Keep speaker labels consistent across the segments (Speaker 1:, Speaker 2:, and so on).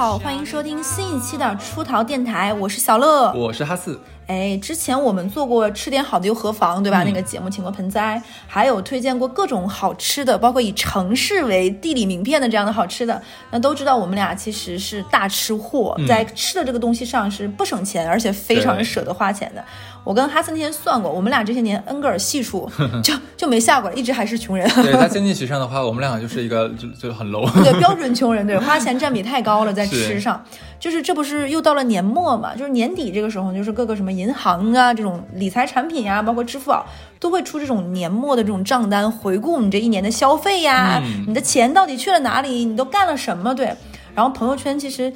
Speaker 1: 好，欢迎收听新一期的出逃电台，我是小乐，
Speaker 2: 我是哈四。
Speaker 1: 哎，之前我们做过吃点好的又何妨，对吧？那个节目请过盆栽，还有推荐过各种好吃的，包括以城市为地理名片的这样的好吃的。那都知道我们俩其实是大吃货，在吃的这个东西上是不省钱，而且非常舍得花钱的。我跟哈森那天算过，我们俩这些年恩格尔系数 就就没下过，一直还是穷人。
Speaker 2: 对，在经济学上的话，我们俩就是一个就就很 low。
Speaker 1: 对，标准穷人，对，花钱占比太高了，在吃上。就是这不是又到了年末嘛？就是年底这个时候，就是各个什么银行啊，这种理财产品呀，包括支付宝，都会出这种年末的这种账单，回顾你这一年的消费呀，你的钱到底去了哪里，你都干了什么？对，然后朋友圈其实。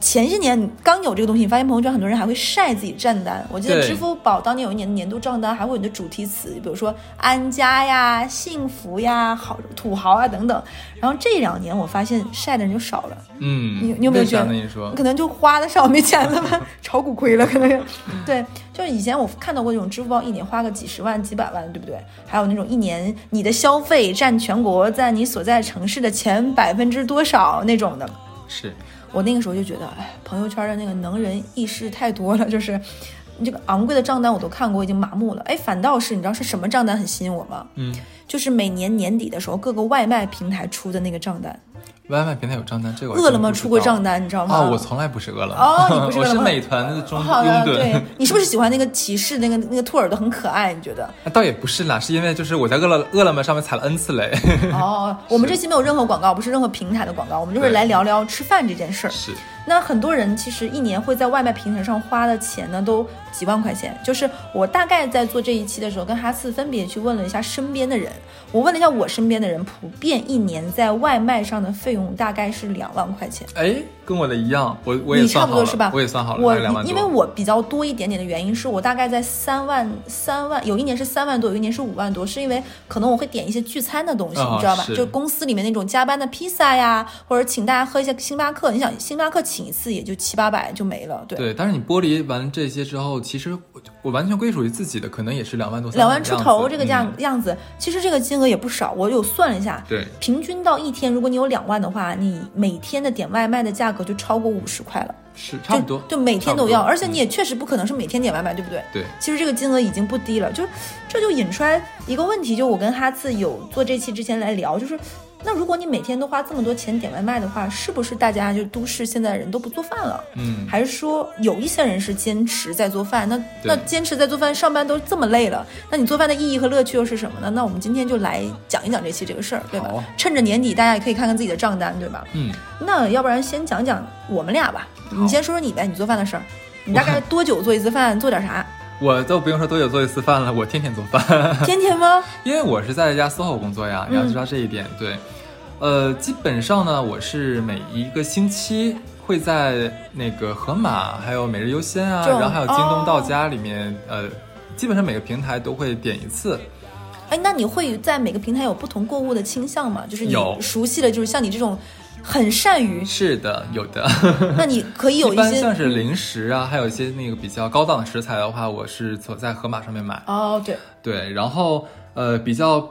Speaker 1: 前些年刚有这个东西，你发现朋友圈很多人还会晒自己账单。我记得支付宝当年有一年的年度账单，还会有你的主题词，比如说安家呀、幸福呀、好土豪啊等等。然后这两年我发现晒的人就少了。
Speaker 2: 嗯，
Speaker 1: 你你有没有觉得？
Speaker 2: 你说
Speaker 1: 可能就花的少，没钱了吧？炒股亏了，可能。对，就是以前我看到过这种支付宝一年花个几十万、几百万，对不对？还有那种一年你的消费占全国在你所在城市的前百分之多少那种的。
Speaker 2: 是。
Speaker 1: 我那个时候就觉得，哎，朋友圈的那个能人异士太多了，就是，这个昂贵的账单我都看过，已经麻木了。哎，反倒是你知道是什么账单很吸引我吗？
Speaker 2: 嗯，
Speaker 1: 就是每年年底的时候，各个外卖平台出的那个账单。
Speaker 2: 外卖平台有账单，这个
Speaker 1: 饿了么出过账单，你知道吗？
Speaker 2: 啊，我从来不是饿了么。
Speaker 1: 哦，你不是饿了
Speaker 2: 么？我是美团的中
Speaker 1: 好的，
Speaker 2: 对，
Speaker 1: 你是不是喜欢那个骑士那个那个兔耳朵很可爱？你觉得？
Speaker 2: 倒也不是啦，是因为就是我在饿了饿了么上面踩了 N 次雷。
Speaker 1: 哦，我们这期没有任何广告，不是任何平台的广告，我们就是来聊聊吃饭这件事儿。
Speaker 2: 是。
Speaker 1: 那很多人其实一年会在外卖平台上花的钱呢，都几万块钱。就是我大概在做这一期的时候，跟哈次分别去问了一下身边的人，我问了一下我身边的人，普遍一年在外卖上的费用大概是两万块钱。
Speaker 2: 哎，跟我的一样，我我也
Speaker 1: 差不多是吧？
Speaker 2: 我也算好了，
Speaker 1: 我
Speaker 2: 两万
Speaker 1: 因为我比较多一点点的原因是我大概在三万三万，有一年是三万多，有一年是五万多，是因为可能我会点一些聚餐的东西，你知道吧？就公司里面那种加班的披萨呀，或者请大家喝一些星巴克。你想星巴克请。一次也就七八百就没了，对。
Speaker 2: 对，但是你剥离完这些之后，其实我完全归属于自己的，可能也是两万多、
Speaker 1: 两万出头这个
Speaker 2: 样
Speaker 1: 样子。其实这个金额也不少，我有算了一下，
Speaker 2: 对，
Speaker 1: 平均到一天，如果你有两万的话，你每天的点外卖的价格就超过五十块了，
Speaker 2: 是差不多，
Speaker 1: 就每天都要，而且你也确实不可能是每天点外卖，对不对？
Speaker 2: 对，
Speaker 1: 其实这个金额已经不低了，就这就引出来一个问题，就我跟哈次有做这期之前来聊，就是。那如果你每天都花这么多钱点外卖的话，是不是大家就都市现在人都不做饭了？
Speaker 2: 嗯，
Speaker 1: 还是说有一些人是坚持在做饭？那那坚持在做饭，上班都这么累了，那你做饭的意义和乐趣又是什么呢？那我们今天就来讲一讲这期这个事儿，对吧？趁着年底，大家也可以看看自己的账单，对吧？
Speaker 2: 嗯，
Speaker 1: 那要不然先讲讲我们俩吧，你先说说你呗，你做饭的事儿，你大概多久做一次饭？做点啥？
Speaker 2: 我都不用说多久做一次饭了，我天天做饭。
Speaker 1: 天天吗？
Speaker 2: 因为我是在一家 SOHO 工作呀，你要知道这一点。对，呃，基本上呢，我是每一个星期会在那个盒马、还有每日优鲜啊，然后还有京东到家里面，呃，基本上每个平台都会点一次。
Speaker 1: 哎，那你会在每个平台有不同购物的倾向吗？就是你熟悉的就是像你这种。很善于
Speaker 2: 是的，有的。
Speaker 1: 那你可以有
Speaker 2: 一些像是零食啊，还有一些那个比较高档的食材的话，我是走在盒马上面买。
Speaker 1: 哦，对
Speaker 2: 对，然后呃，比较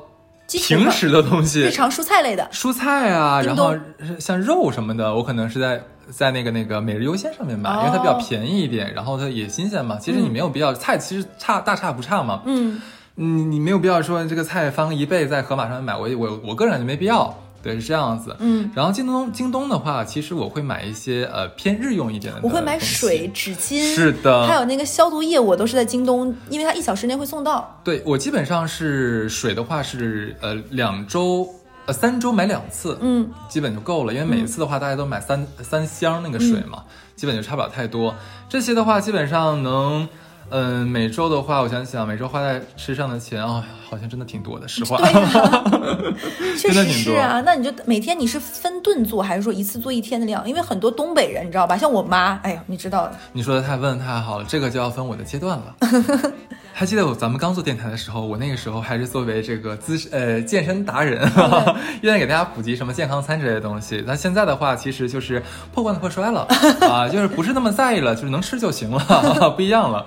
Speaker 2: 平时的东西，
Speaker 1: 日常蔬菜类的
Speaker 2: 蔬菜啊，然后像肉什么的，我可能是在在那个那个每日优鲜上面买，因为它比较便宜一点，然后它也新鲜嘛。其实你没有必要菜，其实差大差不差嘛。
Speaker 1: 嗯，
Speaker 2: 你你没有必要说这个菜翻一倍在盒马上面买，我我我个人感觉没必要。对，是这样子。
Speaker 1: 嗯，
Speaker 2: 然后京东，京东的话，其实我会买一些呃偏日用一点的。
Speaker 1: 我会买水、纸巾，
Speaker 2: 是的，
Speaker 1: 还有那个消毒液，我都是在京东，因为它一小时内会送到。
Speaker 2: 对我基本上是水的话是呃两周呃三周买两次，
Speaker 1: 嗯，
Speaker 2: 基本就够了，因为每一次的话大家都买三三箱那个水嘛，基本就差不了太多。这些的话基本上能。嗯，每周的话，我想想，每周花在吃上的钱啊，好像真的挺多的，实话。
Speaker 1: 确实是啊。那你就每天你是分顿做，还是说一次做一天的量？因为很多东北人，你知道吧？像我妈，哎呀，你知道的。
Speaker 2: 你说的太问太好了，这个就要分我的阶段了。还记得我咱们刚做电台的时候，我那个时候还是作为这个资呃健身达人，愿意给大家普及什么健康餐之类的东西。那现在的话，其实就是破罐子破摔了啊，就是不是那么在意了，就是能吃就行了，不一样了。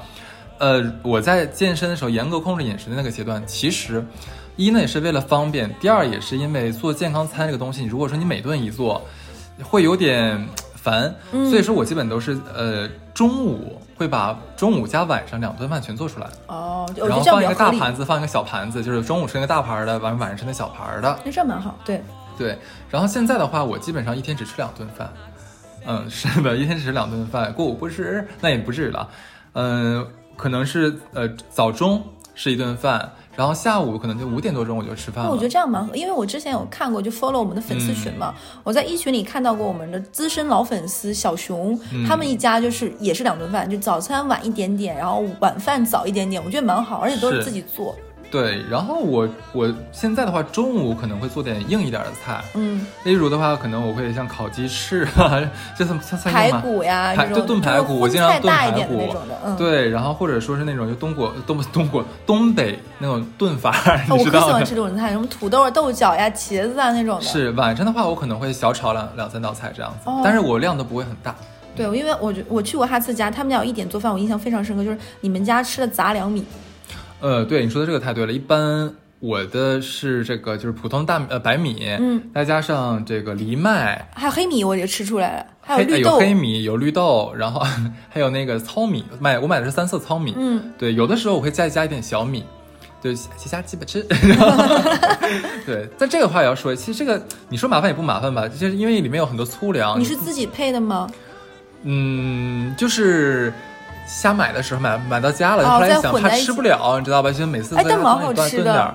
Speaker 2: 呃，我在健身的时候严格控制饮食的那个阶段，其实一呢也是为了方便，第二也是因为做健康餐这个东西，你如果说你每顿一做，会有点烦，所以说我基本都是呃中午会把中午加晚上两顿饭全做出来。
Speaker 1: 哦，
Speaker 2: 然后放一个大盘子，放一个小盘子，就是中午吃那个大盘的，晚晚上吃那小盘的。
Speaker 1: 那这样蛮好，对
Speaker 2: 对。然后现在的话，我基本上一天只吃两顿饭。嗯，是的，一天只吃两顿饭，过午不食那也不至于了。嗯，可能是呃早中是一顿饭。然后下午可能就五点多钟我就吃饭了。
Speaker 1: 我觉得这样蛮好，因为我之前有看过，就 follow 我们的粉丝群嘛，我在一群里看到过我们的资深老粉丝小熊，他们一家就是也是两顿饭，就早餐晚一点点，然后晚饭早一点点，我觉得蛮好，而且都是自己做。
Speaker 2: 对，然后我我现在的话，中午可能会做点硬一点的菜，
Speaker 1: 嗯，
Speaker 2: 例如的话，可能我会像烤鸡翅啊，这算算
Speaker 1: 排骨呀，
Speaker 2: 就炖排骨，我经常炖排骨，
Speaker 1: 嗯，
Speaker 2: 对，然后或者说是那种就东果东 东果东北那种炖法，
Speaker 1: 我可喜欢吃这种菜，什么土豆、豆角呀、茄子啊那种的。
Speaker 2: 是晚上的话，我可能会小炒两两三道菜这样子，但是我量都不会很大。
Speaker 1: 对，因为我我去过哈次家，他们家有一点做饭我印象非常深刻，就是你们家吃的杂粮米。
Speaker 2: 呃，对你说的这个太对了。一般我的是这个，就是普通大呃白米，
Speaker 1: 嗯，
Speaker 2: 再加上这个藜麦，
Speaker 1: 还有黑米，我也吃出来了，还
Speaker 2: 有
Speaker 1: 绿豆，
Speaker 2: 有黑米，有绿豆，然后 还有那个糙米，买我买的是三色糙米，
Speaker 1: 嗯，
Speaker 2: 对，有的时候我会再加一点小米，对，其他基本吃。对，但这个话也要说，其实这个你说麻烦也不麻烦吧，就是因为里面有很多粗粮。
Speaker 1: 你是自己配的吗？
Speaker 2: 嗯，就是。瞎买的时候买买到家了，后来想怕吃不了，你知道吧？就每次
Speaker 1: 哎，但蛮好吃的。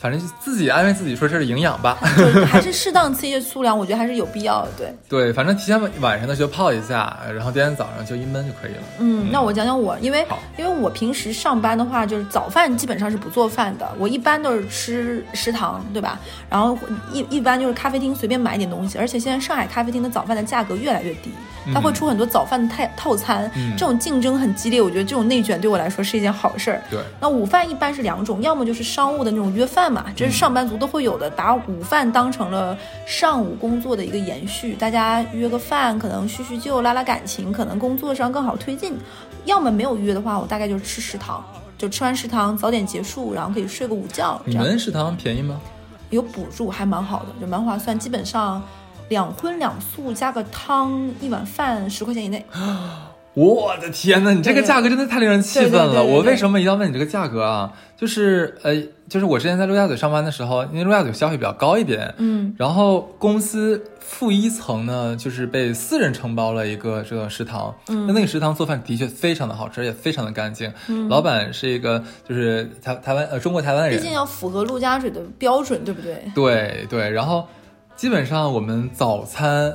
Speaker 2: 反正自己安慰自己说这是营养吧，
Speaker 1: 还是适当吃一些粗粮，我觉得还是有必要的。对
Speaker 2: 对，反正提前晚上的时候泡一下，然后第二天早上就一闷就可以了。
Speaker 1: 嗯，那我讲讲我，因为因为我平时上班的话，就是早饭基本上是不做饭的，我一般都是吃食堂，对吧？然后一一般就是咖啡厅随便买点东西，而且现在上海咖啡厅的早饭的价格越来越低。它会出很多早饭的套套餐，这种竞争很激烈，我觉得这种内卷对我来说是一件好事儿。
Speaker 2: 对，
Speaker 1: 那午饭一般是两种，要么就是商务的那种约饭嘛，这是上班族都会有的，把午饭当成了上午工作的一个延续，大家约个饭，可能叙叙旧、拉拉感情，可能工作上更好推进。要么没有约的话，我大概就是吃食堂，就吃完食堂早点结束，然后可以睡个午觉。
Speaker 2: 你们食堂便宜吗？
Speaker 1: 有补助，还蛮好的，就蛮划算，基本上。两荤两素加个汤，一碗饭十块钱以内。
Speaker 2: 我的天呐，你这个价格真的太令人气愤了！我为什么一定要问你这个价格啊？就是呃，就是我之前在陆家嘴上班的时候，因为陆家嘴消费比较高一点，
Speaker 1: 嗯，
Speaker 2: 然后公司负一层呢，就是被私人承包了一个这个食堂，
Speaker 1: 嗯，
Speaker 2: 那那个食堂做饭的确非常的好吃，也非常的干净，
Speaker 1: 嗯，
Speaker 2: 老板是一个就是台台湾呃中国台湾人，
Speaker 1: 毕竟要符合陆家嘴的标准，对不对？
Speaker 2: 对对，然后。基本上我们早餐，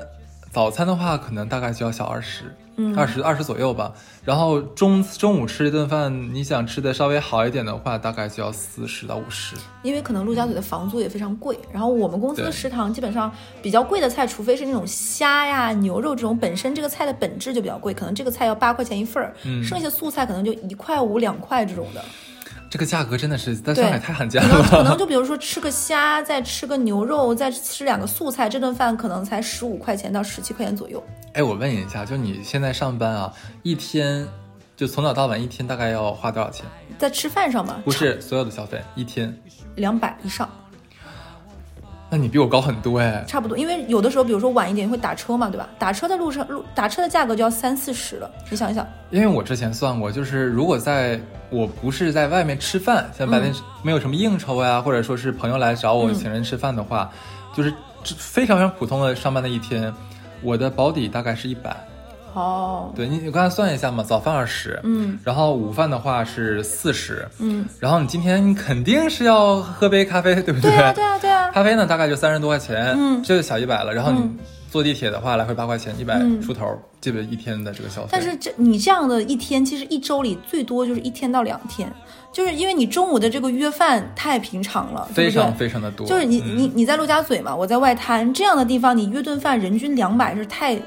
Speaker 2: 早餐的话可能大概就要小二十，
Speaker 1: 嗯，
Speaker 2: 二十二十左右吧。然后中中午吃一顿饭，你想吃的稍微好一点的话，大概就要四十到五十。
Speaker 1: 因为可能陆家嘴的房租也非常贵，然后我们公司的食堂基本上比较贵的菜，除非是那种虾呀、牛肉这种本身这个菜的本质就比较贵，可能这个菜要八块钱一份儿，剩下素菜可能就一块五两块这种的。
Speaker 2: 这个价格真的是在上海太罕见了。
Speaker 1: 可能就比如说吃个虾，再吃个牛肉，再吃两个素菜，这顿饭可能才十五块钱到十七块钱左右。
Speaker 2: 哎，我问你一下，就你现在上班啊，一天就从早到晚，一天大概要花多少钱？
Speaker 1: 在吃饭上吗？
Speaker 2: 不是，所有的消费一天
Speaker 1: 两百以上。
Speaker 2: 那你比我高很多哎，
Speaker 1: 差不多，因为有的时候，比如说晚一点会打车嘛，对吧？打车的路上路打车的价格就要三四十了，你想一想。
Speaker 2: 因为我之前算过，就是如果在我不是在外面吃饭，像白天没有什么应酬呀，或者说是朋友来找我请人吃饭的话，就是非常非常普通的上班的一天，我的保底大概是一百。
Speaker 1: 哦，
Speaker 2: 对你，你刚才算一下嘛，早饭二十，
Speaker 1: 嗯，
Speaker 2: 然后午饭的话是四十，
Speaker 1: 嗯，
Speaker 2: 然后你今天你肯定是要喝杯咖啡，对不对？对
Speaker 1: 啊，对啊，对啊。
Speaker 2: 咖啡呢，大概就三十多块钱，
Speaker 1: 嗯，
Speaker 2: 这就小一百了。然后你坐地铁的话，来回八块钱，一百出头，基本一天的这个消费。
Speaker 1: 但是这你这样的一天，其实一周里最多就是一天到两天，就是因为你中午的这个约饭太平常了，
Speaker 2: 非常非常的多。
Speaker 1: 就是你你你在陆家嘴嘛，我在外滩这样的地方，你约顿饭人均两百是太。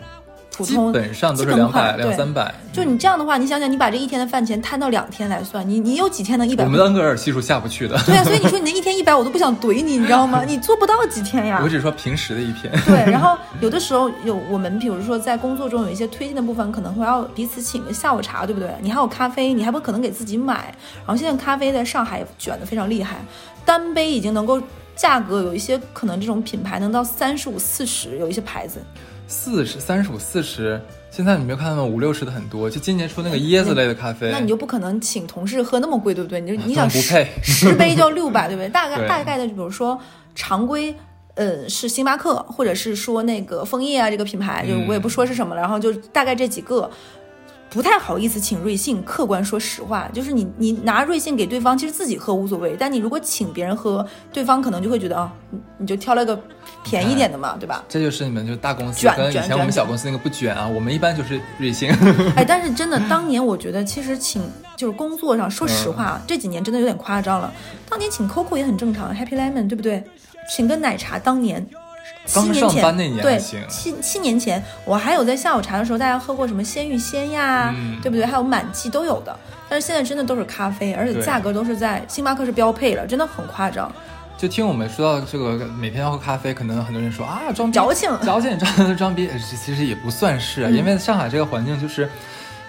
Speaker 2: 基本上都是两百两三百，
Speaker 1: 就你这样的话，你想想，你把这一天的饭钱摊到两天来算，你你有几天能一百？
Speaker 2: 我们的恩格尔系数下不去的。
Speaker 1: 对啊，所以你说你那一天一百，我都不想怼你，你知道吗？你做不到几天呀。
Speaker 2: 我只是说平时的一天。
Speaker 1: 对，然后有的时候有我们，比如说在工作中有一些推进的部分，可能会要彼此请个下午茶，对不对？你还有咖啡，你还不可能给自己买。然后现在咖啡在上海卷的非常厉害，单杯已经能够价格有一些可能这种品牌能到三十五四十，有一些牌子。
Speaker 2: 四十三十五四十。现在你没有看到五六十的很多，就今年出那个椰子类的咖啡，
Speaker 1: 那你就不可能请同事喝那么贵，对不对？你就你想
Speaker 2: 不配
Speaker 1: 十杯就要六百，对不对？大概大概的，就比如说常规，呃，是星巴克，或者是说那个枫叶啊这个品牌，就我也不说是什么了，然后就大概这几个。不太好意思请瑞幸，客观说实话，就是你你拿瑞幸给对方，其实自己喝无所谓，但你如果请别人喝，对方可能就会觉得啊，你就挑了个便宜点的嘛，对吧？
Speaker 2: 这就是你们就大公司跟以前我们小公司那个不卷啊，我们一般就是瑞幸。
Speaker 1: 哎，但是真的，当年我觉得其实请就是工作上，说实话，这几年真的有点夸张了。当年请 Coco 也很正常，Happy Lemon 对不对？请个奶茶，当年。
Speaker 2: 刚上班那年
Speaker 1: 对，七七年前，我还有在下午茶的时候，大家喝过什么鲜芋仙呀，对不对？还有满记都有的。但是现在真的都是咖啡，而且价格都是在星巴克是标配了，真的很夸张。
Speaker 2: 就听我们说到这个每天要喝咖啡，可能很多人说啊，装
Speaker 1: 矫情，
Speaker 2: 矫情，装 装逼，其实也不算是，因为上海这个环境就是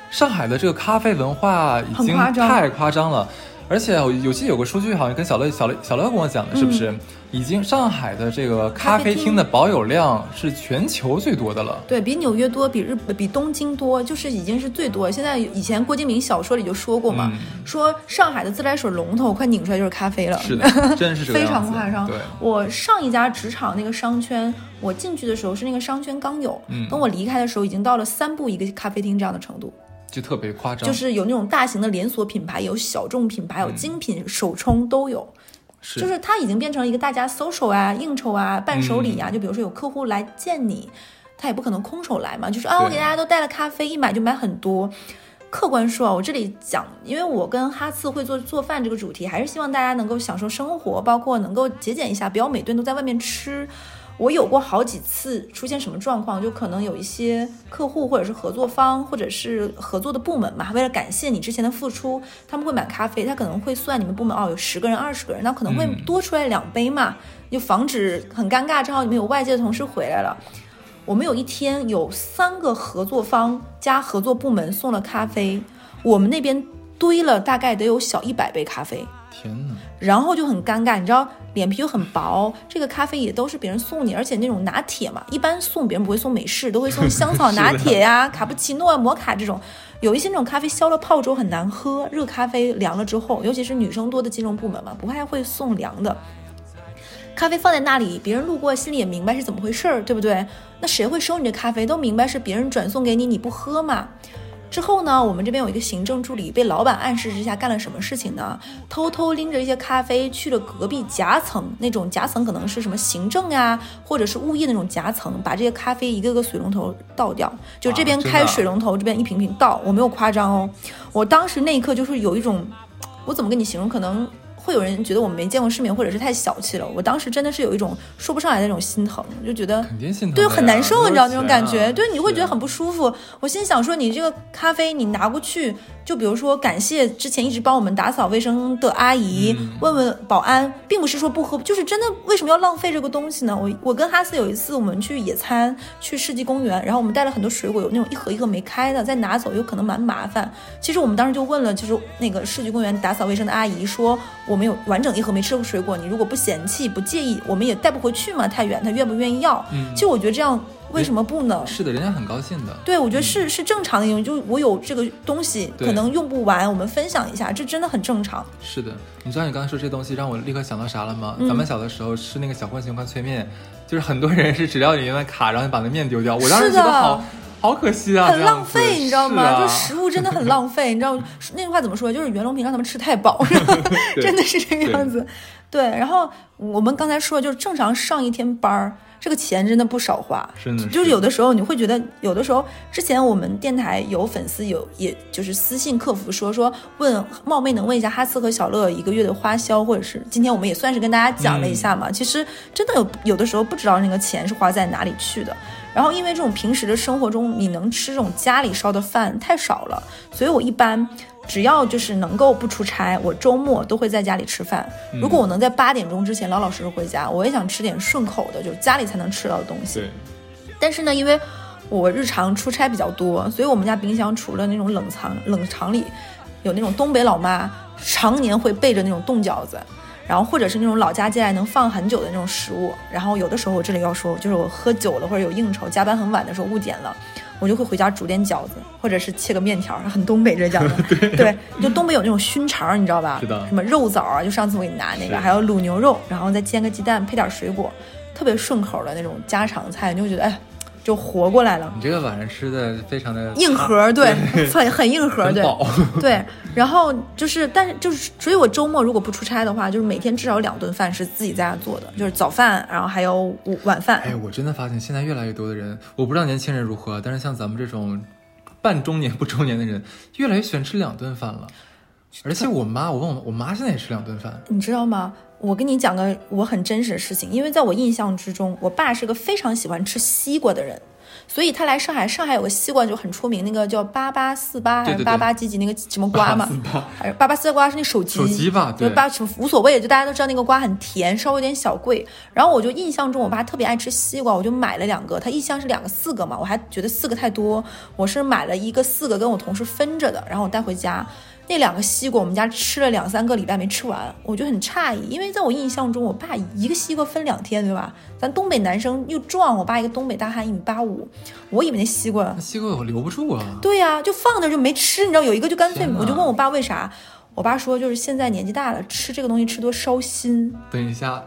Speaker 2: 上海的这个咖啡文化已经太夸张了。而且有记得有个数据，好像跟小乐、小乐、小乐跟我讲的，是不是？已经上海的这个咖啡厅的保有量是全球最多的了。
Speaker 1: 对比纽约多，比日比东京多，就是已经是最多。现在以前郭敬明小说里就说过嘛，说上海的自来水龙头快拧出来就是咖啡了。
Speaker 2: 是的，真是
Speaker 1: 非常夸张。
Speaker 2: 对，
Speaker 1: 我上一家职场那个商圈，我进去的时候是那个商圈刚有，等我离开的时候已经到了三步一个咖啡厅这样的程度。
Speaker 2: 就特别夸张，
Speaker 1: 就是有那种大型的连锁品牌，有小众品牌，有精品手冲都有，
Speaker 2: 是，
Speaker 1: 就是它已经变成了一个大家 social 啊、应酬啊、伴手礼啊。就比如说有客户来见你，他也不可能空手来嘛，就是啊，我给大家都带了咖啡，一买就买很多。客观说啊，我这里讲，因为我跟哈次会做做饭这个主题，还是希望大家能够享受生活，包括能够节俭一下，不要每顿都在外面吃。我有过好几次出现什么状况，就可能有一些客户或者是合作方或者是合作的部门嘛，为了感谢你之前的付出，他们会买咖啡，他可能会算你们部门哦有十个人二十个人，那可能会多出来两杯嘛，就防止很尴尬。正好你们有外界的同事回来了，我们有一天有三个合作方加合作部门送了咖啡，我们那边堆了大概得有小一百杯咖啡。
Speaker 2: 天呐，
Speaker 1: 然后就很尴尬，你知道，脸皮又很薄，这个咖啡也都是别人送你，而且那种拿铁嘛，一般送别人不会送美式，都会送香草拿铁呀、卡布奇诺啊、摩卡这种。有一些那种咖啡消了泡之后很难喝，热咖啡凉了之后，尤其是女生多的金融部门嘛，不太会送凉的。咖啡放在那里，别人路过心里也明白是怎么回事儿，对不对？那谁会收你这咖啡？都明白是别人转送给你，你不喝嘛？之后呢，我们这边有一个行政助理被老板暗示之下干了什么事情呢？偷偷拎着一些咖啡去了隔壁夹层，那种夹层可能是什么行政呀，或者是物业那种夹层，把这些咖啡一个个水龙头倒掉，就这边开水龙头，这边一瓶瓶倒，我没有夸张哦。我当时那一刻就是有一种，我怎么跟你形容？可能。会有人觉得我们没见过世面，或者是太小气了。我当时真的是有一种说不上来的那种心疼，就觉得
Speaker 2: 肯定心疼，
Speaker 1: 对，很难受，你知道那种感觉，对，你会觉得很不舒服。我心想说，你这个咖啡你拿过去。就比如说，感谢之前一直帮我们打扫卫生的阿姨，问问保安，并不是说不喝，就是真的为什么要浪费这个东西呢？我我跟哈斯有一次我们去野餐，去世纪公园，然后我们带了很多水果，有那种一盒一盒没开的，再拿走有可能蛮麻烦。其实我们当时就问了，就是那个世纪公园打扫卫生的阿姨说，我们有完整一盒没吃过水果，你如果不嫌弃不介意，我们也带不回去嘛，太远，他愿不愿意要？其实我觉得这样。为什么不呢？
Speaker 2: 是的，人家很高兴的。
Speaker 1: 对，我觉得是是正常的，因为就我有这个东西，可能用不完，我们分享一下，这真的很正常。
Speaker 2: 是的，你知道你刚才说这东西让我立刻想到啥了吗？咱们小的时候吃那个小浣熊干脆面，就是很多人是只要你用卡，然后你把那面丢掉。我当时觉得好好可惜啊，
Speaker 1: 很浪费，你知道吗？就食物真的很浪费，你知道那句话怎么说？就是袁隆平让他们吃太饱，真的是这个样子。对，然后我们刚才说，就是正常上一天班儿。这个钱真的不少花，就是有的时候你会觉得，有的时候之前我们电台有粉丝有，也就是私信客服说说问，冒昧能问一下哈斯和小乐一个月的花销，或者是今天我们也算是跟大家讲了一下嘛。其实真的有有的时候不知道那个钱是花在哪里去的。然后因为这种平时的生活中你能吃这种家里烧的饭太少了，所以我一般。只要就是能够不出差，我周末都会在家里吃饭。如果我能在八点钟之前老老实实回家，我也想吃点顺口的，就是家里才能吃到的东西。但是呢，因为我日常出差比较多，所以我们家冰箱除了那种冷藏冷藏里有那种东北老妈常年会备着那种冻饺子。然后或者是那种老家进来能放很久的那种食物。然后有的时候我这里要说，就是我喝酒了或者有应酬，加班很晚的时候误点了，我就会回家煮点饺子，或者是切个面条，很东北这饺子。对。对，就东北有那种熏肠，你知道吧？
Speaker 2: 知道。
Speaker 1: 什么肉枣啊？就上次我给你拿那个，还有卤牛肉，然后再煎个鸡蛋，配点水果，特别顺口的那种家常菜，你就觉得哎。就活过来了。
Speaker 2: 你这个晚上吃的非常的
Speaker 1: 硬核，对，很很硬核，对，对。然后就是，但是就是，所以我周末如果不出差的话，就是每天至少两顿饭是自己在家做的，就是早饭，然后还有午晚饭。
Speaker 2: 哎，我真的发现现在越来越多的人，我不知道年轻人如何，但是像咱们这种半中年不中年的人，越来越喜欢吃两顿饭了。而且我妈，我问我，我妈现在也吃两顿饭，
Speaker 1: 你知道吗？我跟你讲个我很真实的事情，因为在我印象之中，我爸是个非常喜欢吃西瓜的人，所以他来上海，上海有个西瓜就很出名，那个叫八八四八还是八八几几那个什么瓜嘛，还是八八四瓜是那手机
Speaker 2: 手机吧，对，
Speaker 1: 八什么无所谓，就大家都知道那个瓜很甜，稍微有点小贵。然后我就印象中我爸特别爱吃西瓜，我就买了两个，他一箱是两个四个嘛，我还觉得四个太多，我是买了一个四个跟我同事分着的，然后我带回家。那两个西瓜，我们家吃了两三个礼拜没吃完，我就很诧异，因为在我印象中，我爸一个西瓜分两天，对吧？咱东北男生又壮，我爸一个东北大汉一米八五，我以为那西瓜，
Speaker 2: 那西瓜我留不住啊。
Speaker 1: 对呀，就放那就没吃，你知道，有一个就干脆，我就问我爸为啥，我爸说就是现在年纪大了，吃这个东西吃多烧心。
Speaker 2: 等一下，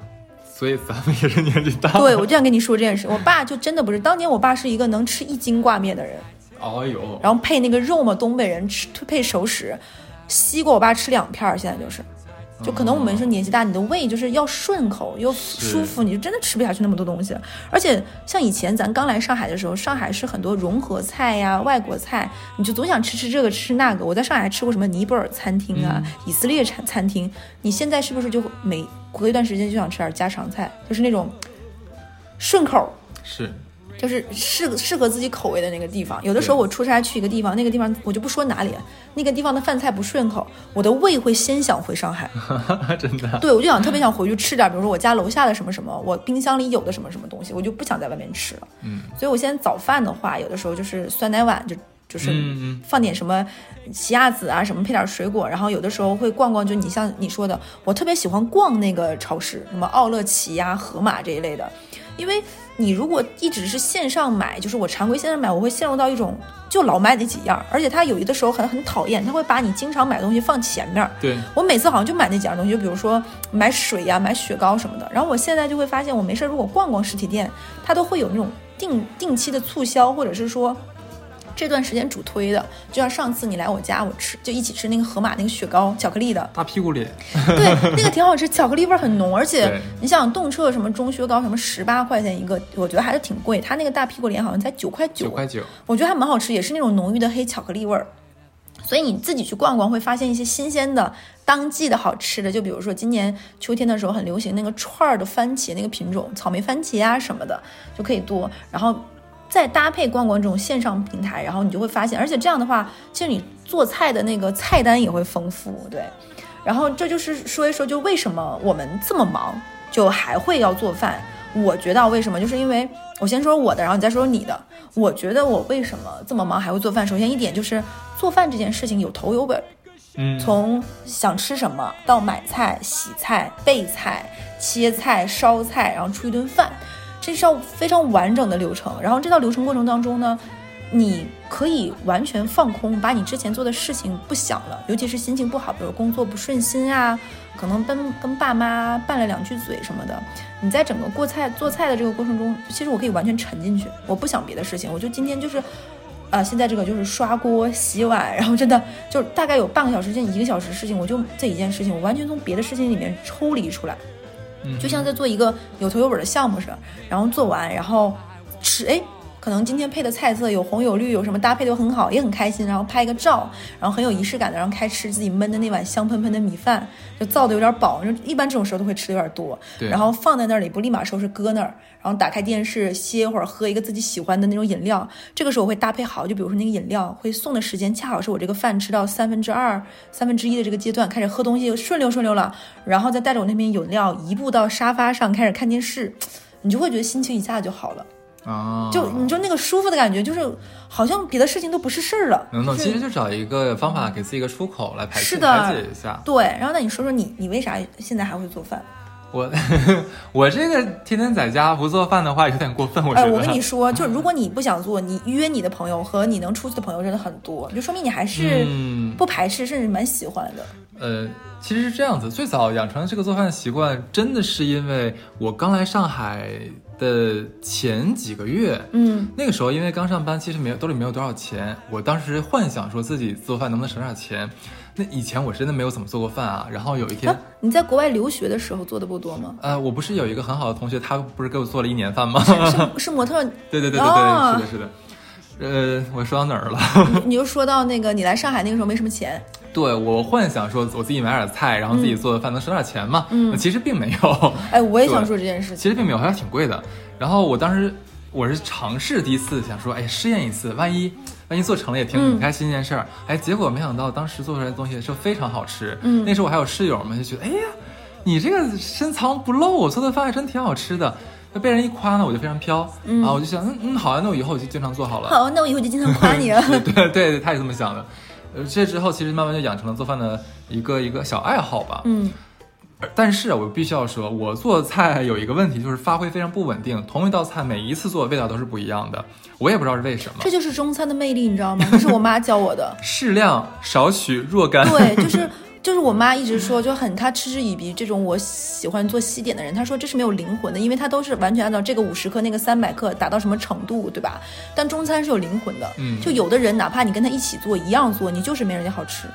Speaker 2: 所以咱们也是年纪大。
Speaker 1: 对，我就想跟你说这件事，我爸就真的不是，当年我爸是一个能吃一斤挂面的人。
Speaker 2: 哦呦，
Speaker 1: 然后配那个肉嘛，东北人吃配熟食。西瓜，我爸吃两片儿，现在就是，就可能我们是年纪大，你的胃就是要顺口又舒服，你就真的吃不下去那么多东西。而且像以前咱刚来上海的时候，上海是很多融合菜呀、外国菜，你就总想吃吃这个吃那个。我在上海还吃过什么尼泊尔餐厅啊、以色列餐餐厅。你现在是不是就每隔一段时间就想吃点家常菜，就是那种顺口？
Speaker 2: 是。
Speaker 1: 就是适适合自己口味的那个地方。有的时候我出差去一个地方，那个地方我就不说哪里，那个地方的饭菜不顺口，我的胃会先想回上海。
Speaker 2: 真的？
Speaker 1: 对，我就想特别想回去吃点，比如说我家楼下的什么什么，我冰箱里有的什么什么东西，我就不想在外面吃了。嗯。所以我现在早饭的话，有的时候就是酸奶碗，就就是放点什么奇亚籽啊，什么配点水果，然后有的时候会逛逛，就你像你说的，我特别喜欢逛那个超市，什么奥乐奇呀、盒马这一类的，因为。你如果一直是线上买，就是我常规线上买，我会陷入到一种就老买那几样，而且他有的时候很很讨厌，他会把你经常买的东西放前面。
Speaker 2: 对
Speaker 1: 我每次好像就买那几样东西，就比如说买水呀、买雪糕什么的。然后我现在就会发现，我没事如果逛逛实体店，他都会有那种定定期的促销，或者是说。这段时间主推的，就像上次你来我家，我吃就一起吃那个盒马那个雪糕，巧克力的。
Speaker 2: 大屁股脸，
Speaker 1: 对，那个挺好吃，巧克力味很浓，而且你想动彻什么中雪糕什么十八块钱一个，我觉得还是挺贵，它那个大屁股脸好像才九块九，
Speaker 2: 九块九，
Speaker 1: 我觉得还蛮好吃，也是那种浓郁的黑巧克力味儿，所以你自己去逛逛会发现一些新鲜的当季的好吃的，就比如说今年秋天的时候很流行那个串儿的番茄那个品种，草莓番茄啊什么的就可以多，然后。再搭配逛逛这种线上平台，然后你就会发现，而且这样的话，其实你做菜的那个菜单也会丰富，对。然后这就是说一说，就为什么我们这么忙，就还会要做饭。我觉得为什么，就是因为我先说我的，然后你再说说你的。我觉得我为什么这么忙还会做饭，首先一点就是做饭这件事情有头有尾，
Speaker 2: 嗯，
Speaker 1: 从想吃什么到买菜、洗菜、备菜、切菜、烧菜，然后出一顿饭。这是要非常完整的流程，然后这套流程过程当中呢，你可以完全放空，把你之前做的事情不想了，尤其是心情不好，比如工作不顺心啊，可能跟跟爸妈拌了两句嘴什么的，你在整个过菜做菜的这个过程中，其实我可以完全沉进去，我不想别的事情，我就今天就是，啊，现在这个就是刷锅洗碗，然后真的就大概有半个小时，近一个小时事情，我就这一件事情，我完全从别的事情里面抽离出来。就像在做一个有头有尾的项目似的，然后做完，然后吃，哎，可能今天配的菜色有红有绿，有什么搭配都很好，也很开心，然后拍个照，然后很有仪式感的，然后开吃自己焖的那碗香喷喷的米饭，就造的有点饱，就一般这种时候都会吃的有点多，然后放在那里不立马收拾，搁那儿，然后打开电视歇一会儿，喝一个自己喜欢的那种饮料，这个时候会搭配好，就比如说那个饮料会送的时间恰好是我这个饭吃到三分之二、三分之一的这个阶段，开始喝东西顺溜顺溜了，然后再带着我那瓶饮料移步到沙发上开始看电视，你就会觉得心情一下就好了。
Speaker 2: 啊，
Speaker 1: 就你就那个舒服的感觉，就是好像别的事情都不是事儿了。
Speaker 2: 能懂，其实就找一个方法给自己一个出口来排解一下。
Speaker 1: 对，然后那你说说你你为啥现在还会做饭？
Speaker 2: 我 我这个天天在家不做饭的话有点过分，我觉
Speaker 1: 哎，我跟你说，就如果你不想做，你约你的朋友和你能出去的朋友真的很多，就说明你还是
Speaker 2: 嗯
Speaker 1: 不排斥，甚至蛮喜欢的。
Speaker 2: 呃，其实是这样子，最早养成这个做饭的习惯，真的是因为我刚来上海的前几个月，
Speaker 1: 嗯，
Speaker 2: 那个时候因为刚上班，其实没有兜里没有多少钱，我当时幻想说自己做饭能不能省点钱。那以前我真的没有怎么做过饭啊，然后有一天
Speaker 1: 啊，，你在国外留学的时候做的不多吗？
Speaker 2: 呃，我不是有一个很好的同学，他不是给我做了一年饭吗？
Speaker 1: 是是模特，
Speaker 2: 对对对对对，
Speaker 1: 哦
Speaker 2: 是的，是的。呃，我说到哪儿了？
Speaker 1: 你 你就说到那个你来上海那个时候没什么钱，
Speaker 2: 对我幻想说我自己买点菜，然后自己做的饭能省点钱嘛。
Speaker 1: 嗯
Speaker 2: 其实并没有。
Speaker 1: 哎，我也想说这件事情。
Speaker 2: 其实并没有，还挺贵的。然后我当时我是尝试第一次想说，哎，试验一次，万一万一做成了也挺开心一件事儿。哎，结果没想到当时做出来的东西是非常好吃。
Speaker 1: 嗯
Speaker 2: 那时候我还有室友们就觉得，哎呀，你这个深藏不露，我做的饭还真挺好吃的。那被人一夸呢，我就非常飘。
Speaker 1: 嗯
Speaker 2: 啊，我就想，嗯嗯，好啊，那我以后我就经常做好了。
Speaker 1: 好，那我以后就经常夸你了。
Speaker 2: 对对对，他也这么想的。呃，这之后其实慢慢就养成了做饭的一个一个小爱好吧。
Speaker 1: 嗯，
Speaker 2: 但是啊，我必须要说，我做菜有一个问题，就是发挥非常不稳定。同一道菜每一次做的味道都是不一样的，我也不知道是为什么
Speaker 1: 这。就是中餐的魅力，你知道吗？这是我妈教我的。
Speaker 2: 适量少许若干。
Speaker 1: 对，就是就是我妈一直说，就很她嗤之以鼻这种我喜欢做西点的人，她说这是没有灵魂的，因为她都是完全按照这个五十克那个三百克达到什么程度，对吧？但中餐是有灵魂的，
Speaker 2: 嗯
Speaker 1: 就有的人哪怕你跟他一起做一样做，你就是没人家好吃。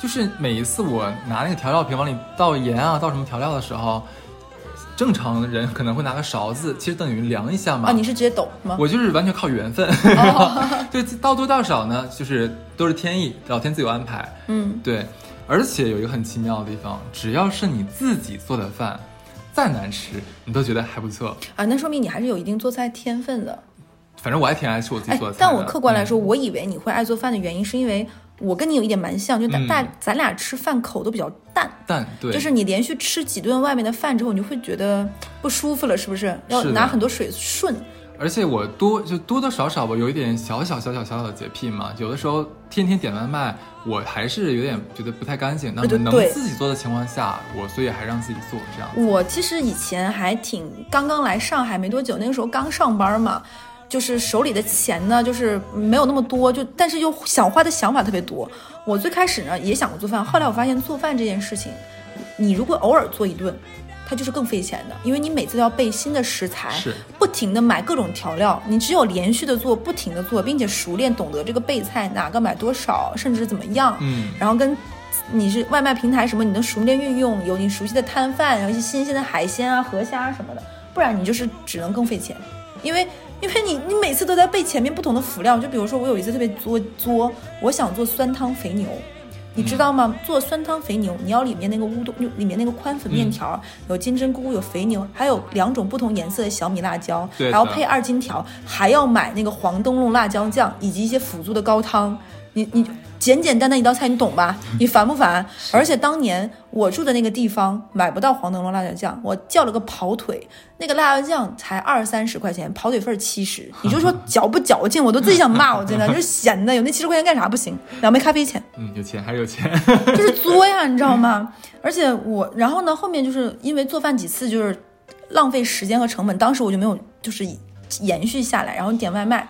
Speaker 2: 就是每一次我拿那个调料瓶往里倒盐啊，倒什么调料的时候，正常人可能会拿个勺子，其实等于量一下嘛。
Speaker 1: 啊，你是直接抖吗？
Speaker 2: 我就是完全靠缘分，
Speaker 1: 哦
Speaker 2: 就倒多倒少呢，就是都是天意，老天自有安排。
Speaker 1: 嗯，
Speaker 2: 对，而且有一个很奇妙的地方，只要是你自己做的饭，再难吃，你都觉得还不错。
Speaker 1: 啊，那说明你还是有一定做菜天分的。
Speaker 2: 反正我还挺爱吃我自己
Speaker 1: 哎
Speaker 2: 做的，菜的。
Speaker 1: 但我客观来说，
Speaker 2: 嗯
Speaker 1: 我以为你会爱做饭的原因，是因为我跟你有一点蛮像，就大
Speaker 2: 嗯
Speaker 1: 大咱俩吃饭口都比较淡。
Speaker 2: 淡对，
Speaker 1: 就是你连续吃几顿外面的饭之后，你就会觉得不舒服了，是不是？要拿很多水顺。
Speaker 2: 而且我多就多多少少吧有一点小小小小小小的洁癖嘛，有的时候天天点外卖，我还是有点觉得不太干净。那
Speaker 1: 么能
Speaker 2: 自己做的情况下，我所以还让自己做这样。
Speaker 1: 我其实以前还挺刚刚来上海没多久，那个时候刚上班嘛，就是手里的钱呢，就是没有那么多，就但是又想花的想法特别多。我最开始呢也想过做饭，后来我发现做饭这件事情，你如果偶尔做一顿。它就是更费钱的，因为你每次都要备新的食材，
Speaker 2: 是
Speaker 1: 不停的买各种调料。你只有连续的做，不停的做，并且熟练懂得这个备菜哪个买多少，甚至怎么样，
Speaker 2: 嗯，
Speaker 1: 然后跟你是外卖平台什么，你能熟练运用，有你熟悉的摊贩，有一些新鲜的海鲜啊、河虾什么的，不然你就是只能更费钱，因为因为你你每次都在备前面不同的辅料，就比如说我有一次特别作作，我想做酸汤肥牛。你知道吗？做酸汤肥牛，你要里面那个乌冬，里面那个宽粉面条，有金针菇，有肥牛，还有两种不同颜色的小米辣椒，
Speaker 2: 对的
Speaker 1: 还要配二荆条，还要买那个黄灯笼辣椒酱，以及一些辅助的高汤。你你简简单单一道菜，你懂吧？你烦不烦？而且当年我住的那个地方买不到黄灯笼辣椒酱，我叫了个跑腿，那个辣椒酱才二三十块钱，跑腿份七十，你就说矫不矫情？我都自己想骂我，真 的就是闲的，有那七十块钱干啥不行？两杯咖啡钱。
Speaker 2: 嗯，有钱还是有钱。
Speaker 1: 就是作呀，你知道吗？而且我，然后呢，后面就是因为做饭几次就是浪费时间和成本，当时我就没有就是延续下来，然后点外卖。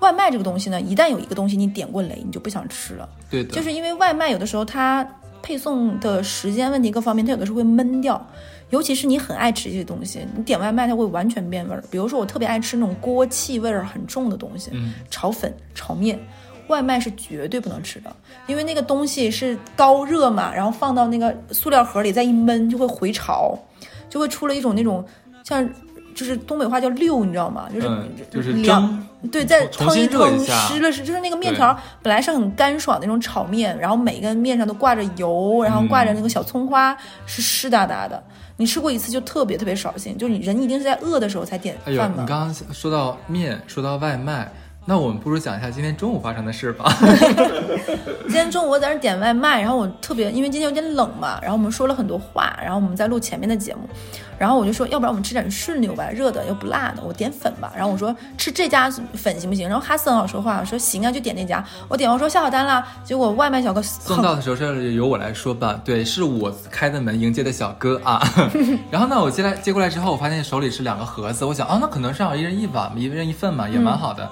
Speaker 1: 外卖这个东西呢，一旦有一个东西你点过雷，你就不想吃了，
Speaker 2: 对的，
Speaker 1: 就是因为外卖有的时候它配送的时间问题各方面，它有的时候会闷掉。尤其是你很爱吃这些东西，你点外卖它会完全变味儿。比如说我特别爱吃那种锅气味儿很重的东西，
Speaker 2: 嗯
Speaker 1: 炒粉、炒面，外卖是绝对不能吃的，因为那个东西是高热嘛，然后放到那个塑料盒里再一闷就会回潮，就会出了一种那种像就是东北话叫溜，你知道吗？就是、
Speaker 2: 嗯，就是
Speaker 1: 凉，对，再
Speaker 2: 重新
Speaker 1: 腾一腾
Speaker 2: 热一下
Speaker 1: 湿了湿，就是那个面条本来是很干爽的那种炒面，然后每个面上都挂着油，然后挂着那个小葱花，是湿哒哒的。你吃过一次就特别特别扫兴，就是你人一定是在饿的时候才点
Speaker 2: 哎呦
Speaker 1: 饭，嘛。
Speaker 2: 你刚刚说到面，说到外卖，那我们不如讲一下今天中午发生的事吧。
Speaker 1: 今天中午我在那点外卖，然后我特别因为今天有点冷嘛，然后我们说了很多话，然后我们在录前面的节目，然后我就说要不然我们吃点顺溜吧，热的又不辣的，我点粉吧。然后我说吃这家粉行不行？然后哈斯很好说话，说行啊，就点那家。我点完说下好单了，结果外卖小哥
Speaker 2: 送到的时候是由我来说吧，对，是我开的门迎接的小哥啊。然后呢，我接来接过来之后，我发现手里是两个盒子，我想啊，那可能是要一人一碗，一人一份嘛，也蛮好的。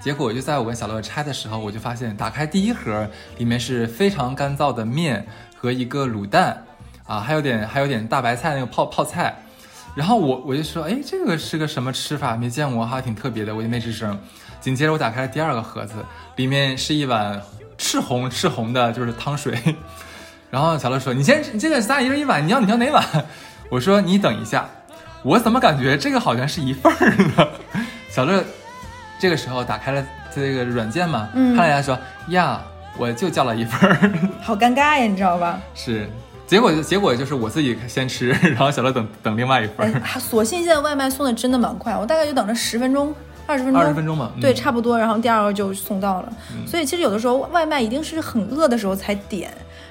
Speaker 2: 结果就在我跟小乐拆的时候，我就发现打开第一盒，里面是非常干燥的面和一个卤蛋，啊，还有点还有点大白菜那个泡泡菜。然后我我就说，哎，这个是个什么吃法？没见过，还挺特别的，我就没吱声。紧接着我打开了第二个盒子，里面是一碗赤红赤红的，就是汤水。然后小乐说：“你先，你这个仨一人一碗，你要你要哪碗？”我说：“你等一下，我怎么感觉这个好像是一份儿呢？” 小乐。这个时候打开了这个软件嘛，嗯看了一下说呀，我就叫了一份儿，
Speaker 1: 好尴尬呀，你知道吧？
Speaker 2: 是，结果结果就是我自己先吃，然后小乐等等另外一份儿。
Speaker 1: 所幸现在外卖送的真的蛮快，我大概就等了十分钟、二十分钟，
Speaker 2: 二十分钟嘛，
Speaker 1: 对，差不多，然后第二个就送到了。所以其实有的时候外卖一定是很饿的时候才点。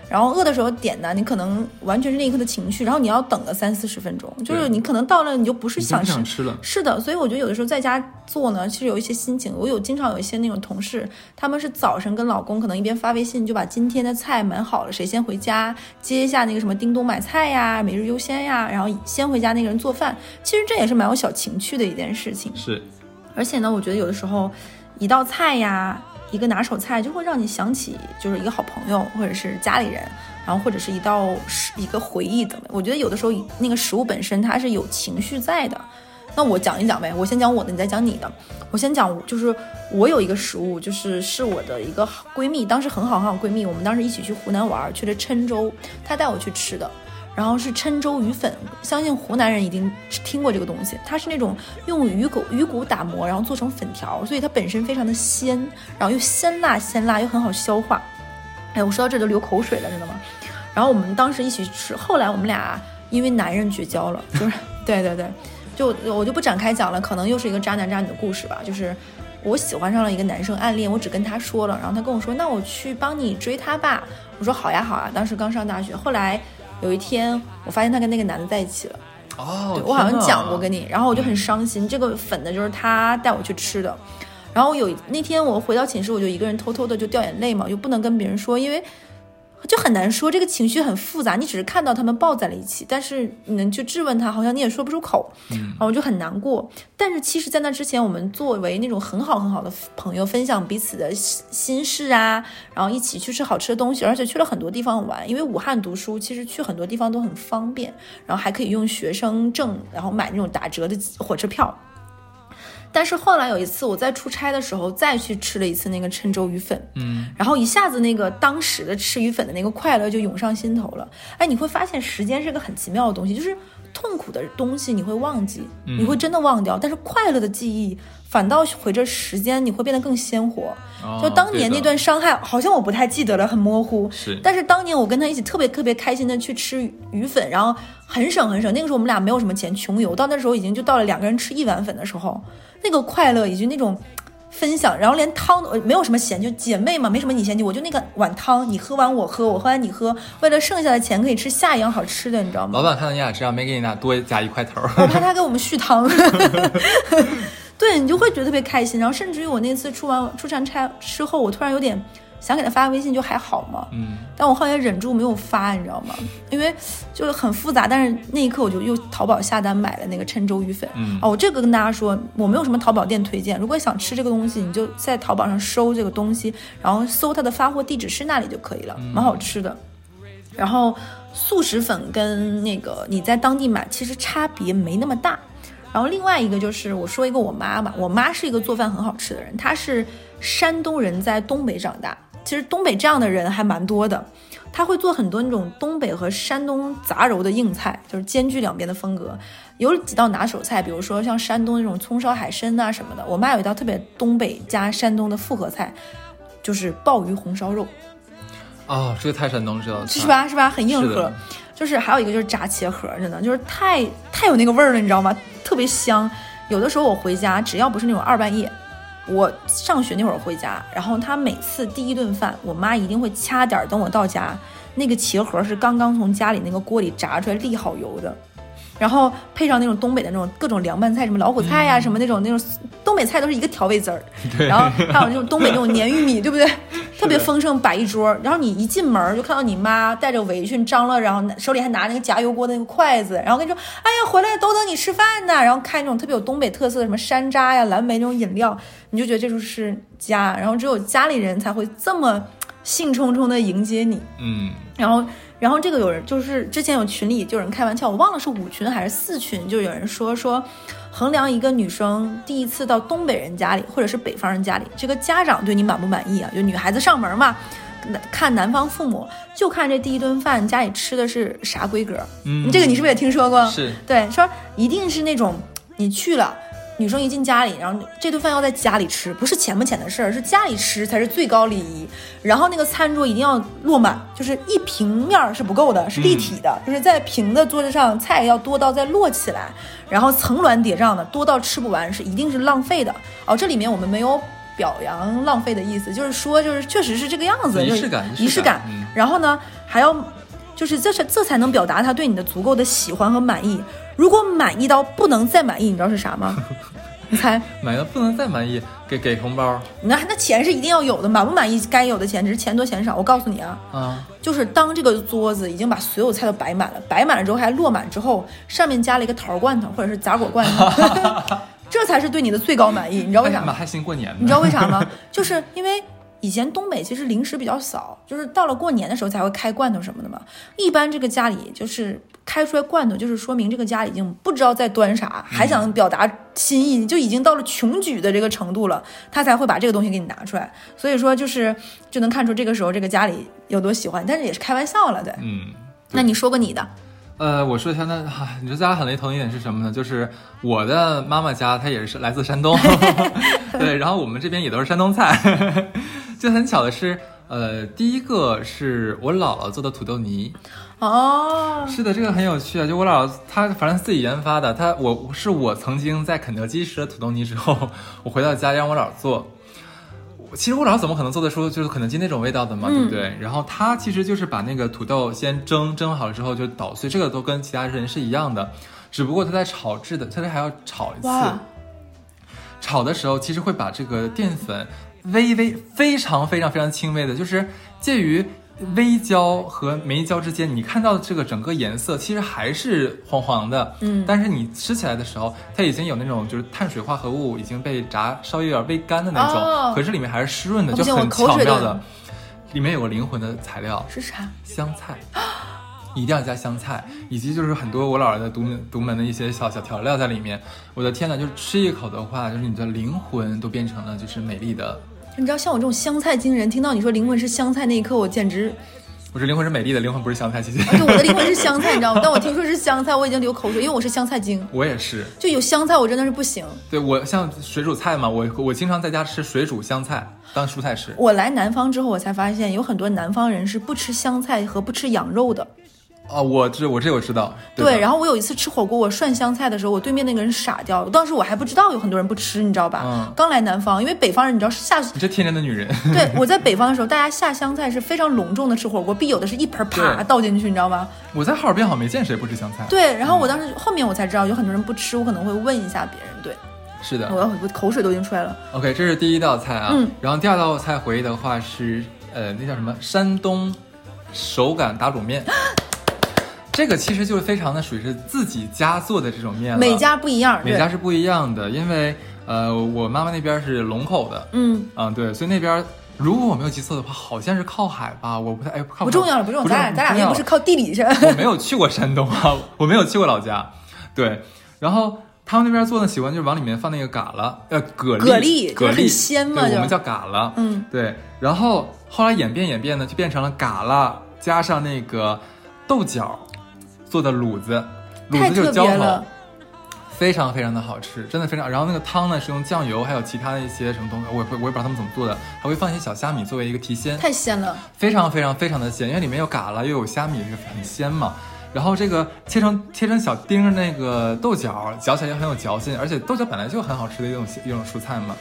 Speaker 1: 然后饿的时候点呢，你可能完全是那一刻的情绪，然后你要等个三四十分钟，就是你可能到了你就不是想
Speaker 2: 吃了。
Speaker 1: 是的，所以我觉得有的时候在家做呢，其实有一些心情。我有经常有一些那种同事，他们是早晨跟老公可能一边发微信就把今天的菜买好了，谁先回家接一下那个什么叮咚买菜呀、每日优先呀，然后先回家那个人做饭。其实这也是蛮有小情趣的一件事情。
Speaker 2: 是，
Speaker 1: 而且呢，我觉得有的时候一道菜呀。一个拿手菜就会让你想起，就是一个好朋友，或者是家里人，然后或者是一道食一个回忆怎么？我觉得有的时候那个食物本身它是有情绪在的。那我讲一讲呗，我先讲我的，你再讲你的。我先讲，就是我有一个食物，就是是我的一个闺蜜，当时很好很好闺蜜，我们当时一起去湖南玩，去了郴州，她带我去吃的。然后是郴州鱼粉，相信湖南人一定听过这个东西。它是那种用鱼骨鱼骨打磨，然后做成粉条，所以它本身非常的鲜，然后又鲜辣鲜辣，又很好消化。哎，我说到这都流口水了，知道吗？然后我们当时一起吃，后来我们俩因为男人绝交了，就是对对对，就我就不展开讲了，可能又是一个渣男渣女的故事吧。就是我喜欢上了一个男生，暗恋，我只跟他说了，然后他跟我说，那我去帮你追他吧。我说好呀好啊，当时刚上大学，后来。有一天，我发现他跟那个男的在一起了。
Speaker 2: 哦，
Speaker 1: 我好像讲过跟你，然后我就很伤心。这个粉的，就是他带我去吃的。然后有那天我回到寝室，我就一个人偷偷的就掉眼泪嘛，就不能跟别人说，因为。就很难说，这个情绪很复杂。你只是看到他们抱在了一起，但是你能去质问他，好像你也说不出口。嗯，然后我就很难过。但是其实，在那之前，我们作为那种很好很好的朋友，分享彼此的心事啊，然后一起去吃好吃的东西，而且去了很多地方玩。因为武汉读书，其实去很多地方都很方便，然后还可以用学生证，然后买那种打折的火车票。但是后来有一次我在出差的时候再去吃了一次那个郴州鱼粉，
Speaker 2: 嗯，
Speaker 1: 然后一下子那个当时的吃鱼粉的那个快乐就涌上心头了。哎，你会发现时间是个很奇妙的东西，就是痛苦的东西你会忘记，你会真的忘掉，但是快乐的记忆反倒随着时间你会变得更鲜活。就当年那段伤害，好像我不太记得了，很模糊。
Speaker 2: 是，
Speaker 1: 但是当年我跟他一起特别特别开心的去吃鱼粉，然后很省很省。那个时候我们俩没有什么钱，穷游。到那时候已经就到了两个人吃一碗粉的时候。那个快乐以及那种分享，然后连汤都没有什么嫌，就姐妹嘛，没什么你嫌弃我，就那个碗汤，你喝完我喝，我喝完你喝，为了剩下的钱可以吃下一样好吃的，你知道吗？
Speaker 2: 老板看到你俩这样，没给你俩多加一块头，
Speaker 1: 我怕他给我们续汤。对你就会觉得特别开心，然后甚至于我那次出完出完差之后，我突然有点。想给他发个微信就还好嘛，
Speaker 2: 嗯，
Speaker 1: 但我后来忍住没有发，你知道吗？因为就是很复杂。但是那一刻我就又淘宝下单买了那个郴州鱼粉，
Speaker 2: 嗯，
Speaker 1: 哦，我这个跟大家说，我没有什么淘宝店推荐。如果想吃这个东西，你就在淘宝上搜这个东西，然后搜它的发货地址是那里就可以了，蛮好吃的。然后速食粉跟那个你在当地买其实差别没那么大。然后另外一个就是我说一个我妈吧，我妈是一个做饭很好吃的人，她是山东人，在东北长大。其实东北这样的人还蛮多的，他会做很多那种东北和山东杂糅的硬菜，就是兼具两边的风格。有几道拿手菜，比如说像山东那种葱烧海参啊什么的。我妈有一道特别东北加山东的复合菜，就是鲍鱼红烧肉。
Speaker 2: 哦，这个太山东了，
Speaker 1: 是吧？是吧？很硬核。就是还有一个就是炸茄盒，真的就是太太有那个味儿了，你知道吗？特别香。有的时候我回家，只要不是那种二半夜。我上学那会儿回家，然后他每次第一顿饭，我妈一定会掐点儿，等我到家，那个茄盒是刚刚从家里那个锅里炸出来沥好油的，然后配上那种东北的那种各种凉拌菜，什么老虎菜呀、什么那种那种东北菜都是一个调味汁儿，
Speaker 2: 对
Speaker 1: 然后还有那种东北那种黏玉米，对不对？特别丰盛，摆一桌。然后你一进门就看到你妈带着围裙张罗，然后手里还拿那个夹油锅的那个筷子，然后跟你说：“哎呀，回来都等你吃饭呢。”然后开那种特别有东北特色的什么山楂呀、蓝莓那种饮料，你就觉得这就是家。然后只有家里人才会这么兴冲冲的迎接你。
Speaker 2: 嗯，
Speaker 1: 然后，然后这个有人就是之前有群里就有人开玩笑，我忘了是五群还是四群，就有人说说，衡量一个女生第一次到东北人家里或者是北方人家里，这个家长对你满不满意啊？就女孩子上门嘛，看男方父母就看这第一顿饭家里吃的是啥规格。
Speaker 2: 嗯
Speaker 1: 这个你是不是也听说过？
Speaker 2: 是
Speaker 1: 对，说一定是那种你去了。女生一进家里，然后这顿饭要在家里吃，不是钱不钱的事儿，是家里吃才是最高礼仪。然后那个餐桌一定要落满，就是一平面儿是不够的，是立体的，就是在平的桌子上菜要多到再摞起来，然后层峦叠嶂的，多到吃不完，是一定是浪费的。哦，这里面我们没有表扬浪费的意思，就是说就是确实是这个样子，就是
Speaker 2: 仪式感
Speaker 1: 仪式感。
Speaker 2: 仪式感嗯
Speaker 1: 然后呢，还要就是这是这才能表达他对你的足够的喜欢和满意。如果满意到不能再满意，你知道是啥吗？你猜？
Speaker 2: 买了不能再满意，给给红包
Speaker 1: 那那钱是一定要有的，满不满意该有的钱，只是钱多钱少。我告诉你啊，
Speaker 2: 啊，
Speaker 1: 就是当这个桌子已经把所有菜都摆满了，摆满了之后还落满之后，上面加了一个桃罐头或者是杂果罐头，这才是对你的最高满意。你知道为啥吗？
Speaker 2: 还还兴过年呢？
Speaker 1: 你知道为啥吗？就是因为以前东北其实零食比较少，就是到了过年的时候才会开罐头什么的嘛。一般这个家里就是开出来罐头，就是说明这个家已经不知道在端啥，还想表达心意，就已经到了穷举的这个程度了，他才会把这个东西给你拿出来。所以说就是就能看出这个时候这个家里有多喜欢，但是也是开玩笑了，对。
Speaker 2: 嗯。
Speaker 1: 那你说个你的，
Speaker 2: 呃，我说一下，那、哈你说大家很雷同一点是什么呢？就是我的妈妈家，她也是来自山东，对，然后我们这边也都是山东菜，就很巧的是，呃，第一个是我姥姥做的土豆泥，
Speaker 1: 哦，
Speaker 2: 是的，这个很有趣啊，就我姥姥她反正自己研发的，她我是我曾经在肯德基吃了土豆泥之后，我回到家让我姥姥做。其实我姥姥怎么可能做得出就是肯德基那种味道的嘛，对不对？然后她其实就是把那个土豆先蒸，蒸好了之后就捣碎，这个都跟其他人是一样的，只不过她在炒制的，她这还要炒一次。炒的时候其实会把这个淀粉微微非常非常非常轻微的，就是介于微焦和没焦之间，你看到的这个整个颜色其实还是黄黄的，
Speaker 1: 嗯
Speaker 2: 但是你吃起来的时候，它已经有那种就是碳水化合物已经被炸稍微有点微干的那种，
Speaker 1: 哦
Speaker 2: 可是里面还是湿润的，就很巧妙的。里面有个灵魂的材料，
Speaker 1: 是啥？
Speaker 2: 香菜，一定要加香菜，以及就是很多我姥姥的独门独门的一些小小调料在里面。我的天呐，就是吃一口的话，就是你的灵魂都变成了就是美丽的。
Speaker 1: 你知道像我这种香菜精人，听到你说灵魂是香菜那一刻，我简直
Speaker 2: 我这灵魂是美丽的，灵魂不是香菜，谢谢。
Speaker 1: 对我的灵魂是香菜，你知道吗？但我听说是香菜，我已经流口水，因为我是香菜精，
Speaker 2: 我也是，
Speaker 1: 就有香菜我真的是不行。
Speaker 2: 对我像水煮菜嘛，我我经常在家吃水煮香菜当蔬菜吃。
Speaker 1: 我来南方之后，我才发现有很多南方人是不吃香菜和不吃羊肉的。
Speaker 2: 哦，我这我这我知道。
Speaker 1: 对，
Speaker 2: 后
Speaker 1: 然后我有一次吃火锅，我涮香菜的时候，我对面那个人傻掉了。当时我还不知道有很多人不吃，你知道吧？
Speaker 2: 嗯
Speaker 1: 刚来南方，因为北方人你知道下，
Speaker 2: 你这天真的女人。
Speaker 1: 对我在北方的时候，大家下香菜是非常隆重的吃火锅，必有的是一盆啪倒进去，你知道吗？
Speaker 2: 我在哈尔滨好像没见谁不吃香菜。
Speaker 1: 对，然后我当时后面我才知道有很多人不吃，我可能会问一下别人。对，
Speaker 2: 是的。
Speaker 1: 我要我口水都已经出来了。
Speaker 2: OK，这是第一道菜啊。
Speaker 1: 嗯
Speaker 2: 然后第二道菜回忆的话是，呃，那叫什么？山东手擀打卤面。这个其实就是非常的属于是自己家做的这种面了。
Speaker 1: 每家不一样，
Speaker 2: 每家是不一样的，因为呃，我妈妈那边是龙口的，
Speaker 1: 嗯，
Speaker 2: 啊、对，所以那边如果我没有记错的话，好像是靠海吧，我不太哎，靠
Speaker 1: 不重要了，不重要，咱俩咱俩又不是靠地理去。
Speaker 2: 我没有去过山东啊，我没有去过老家，对，然后他们那边做的，喜欢就是往里面放那个嘎啦，呃，蛤蜊，
Speaker 1: 蛤蜊
Speaker 2: 蛤
Speaker 1: 就是很鲜嘛
Speaker 2: 我们叫嘎啦，
Speaker 1: 嗯，
Speaker 2: 对，然后后来演变演变呢，就变成了嘎啦加上那个豆角做的卤子，卤子就是浇头。非常非常的好吃，真的非常。然后那个汤呢是用酱油，还有其他的一些什么东西，我我也不知道他们怎么做的，还会放一些小虾米作为一个提鲜，
Speaker 1: 太鲜了，
Speaker 2: 非常非常非常的鲜，因为里面有嘎啦又有虾米，是很鲜嘛。然后这个切成切成小丁儿那个豆角，嚼起来也很有嚼劲，而且豆角本来就很好吃的一种一种蔬菜嘛。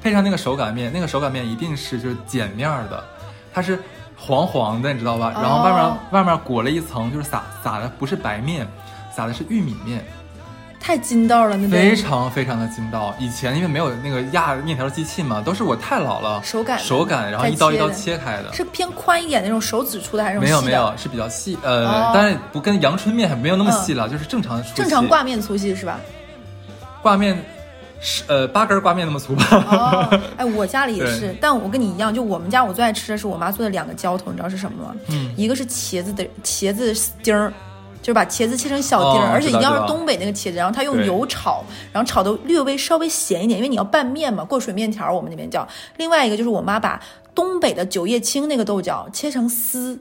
Speaker 2: 配上那个手擀面，那个手擀面一定是就是碱面儿的，它是黄黄的，你知道吧？然后外面、
Speaker 1: 哦
Speaker 2: 外面裹了一层，就是撒撒的不是白面，撒的是玉米面，
Speaker 1: 太筋道了，那
Speaker 2: 非常非常的筋道。以前因为没有那个压面条机器嘛，都是我太老了，
Speaker 1: 手感
Speaker 2: 手感，然后一刀一刀
Speaker 1: 切
Speaker 2: 开的。
Speaker 1: 是偏宽一点那种手指粗的还是那
Speaker 2: 没？有没有，是比较细，呃，
Speaker 1: 哦
Speaker 2: 当然不跟阳春面还没有那么细了，就是正常的粗细。
Speaker 1: 正常挂面粗细是吧？
Speaker 2: 挂面是呃八根挂面那么粗吧？
Speaker 1: 哦，哎，我家里也是，但我跟你一样，就我们家我最爱吃的是我妈做的两个浇头，你知道是什么吗？
Speaker 2: 嗯，
Speaker 1: 一个是茄子的茄子丁儿。就是把茄子切成小丁儿，
Speaker 2: 哦
Speaker 1: 而且一定要是东北那个茄子，然后它用油炒，然后炒的略微稍微咸一点，因为你要拌面嘛，过水面条我们那边叫。另外一个就是我妈把东北的九叶青那个豆角切成丝，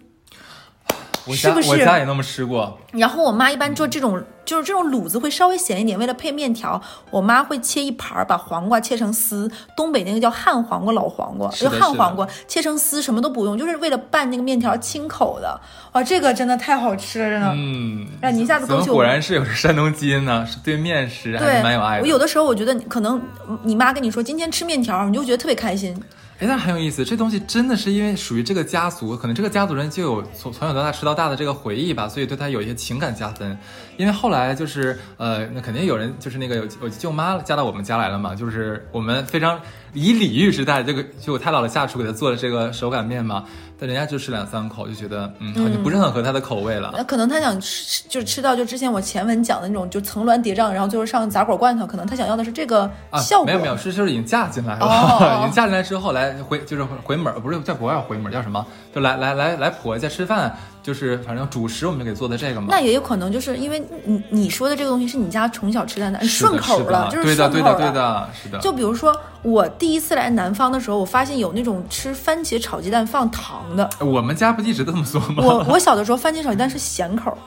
Speaker 2: 我家
Speaker 1: 是不是
Speaker 2: 我家也那么吃过，
Speaker 1: 然后我妈一般做这种，就是这种卤子会稍微咸一点，为了配面条，我妈会切一盘儿，把黄瓜切成丝，东北那个叫旱黄瓜、老黄瓜，就旱黄瓜切成丝，什么都不用，就是为了拌那个面条清口的。哇，这个真的太好吃了，真的。
Speaker 2: 嗯，
Speaker 1: 让你一下子勾起我
Speaker 2: 果然是有山东基因呢，是对面食还蛮有爱，的。
Speaker 1: 我有的时候我觉得可能你妈跟你说今天吃面条，你就觉得特别开心。
Speaker 2: 哎，但很有意思，这东西真的是因为属于这个家族，可能这个家族人就有从从小到大吃到大的这个回忆吧，所以对他有一些情感加分。因为后来就是呃，那肯定有人就是那个有我舅妈嫁到我们家来了嘛，就是我们非常以礼遇之待，这个就我太姥姥下厨给他做的这个手擀面嘛，但人家就吃两三口就觉得嗯，好像不是很合他的口味了。
Speaker 1: 那可能他想吃，就是吃到就之前我前文讲的那种，就层峦叠嶂，然后最后上杂果罐头，可能他想要的是这个
Speaker 2: 啊，
Speaker 1: 效果。
Speaker 2: 没有没有，是就是已经嫁进来了，已经嫁进来之后来回就是回门，不是在国外回门叫什么？就来来来来婆家吃饭，就是反正主食我们就给做的这个嘛。
Speaker 1: 那也有可能就是因为你你说的这个东西是你家从小吃的，你
Speaker 2: 是的
Speaker 1: 顺口了，就是
Speaker 2: 对的对的对
Speaker 1: 顺口。
Speaker 2: 的，是的。
Speaker 1: 就比如说我第一次来南方的时候，我发现有那种吃番茄炒鸡蛋放糖的。
Speaker 2: 我们家不一直这么做吗？
Speaker 1: 我我小的时候番茄炒鸡蛋是咸口，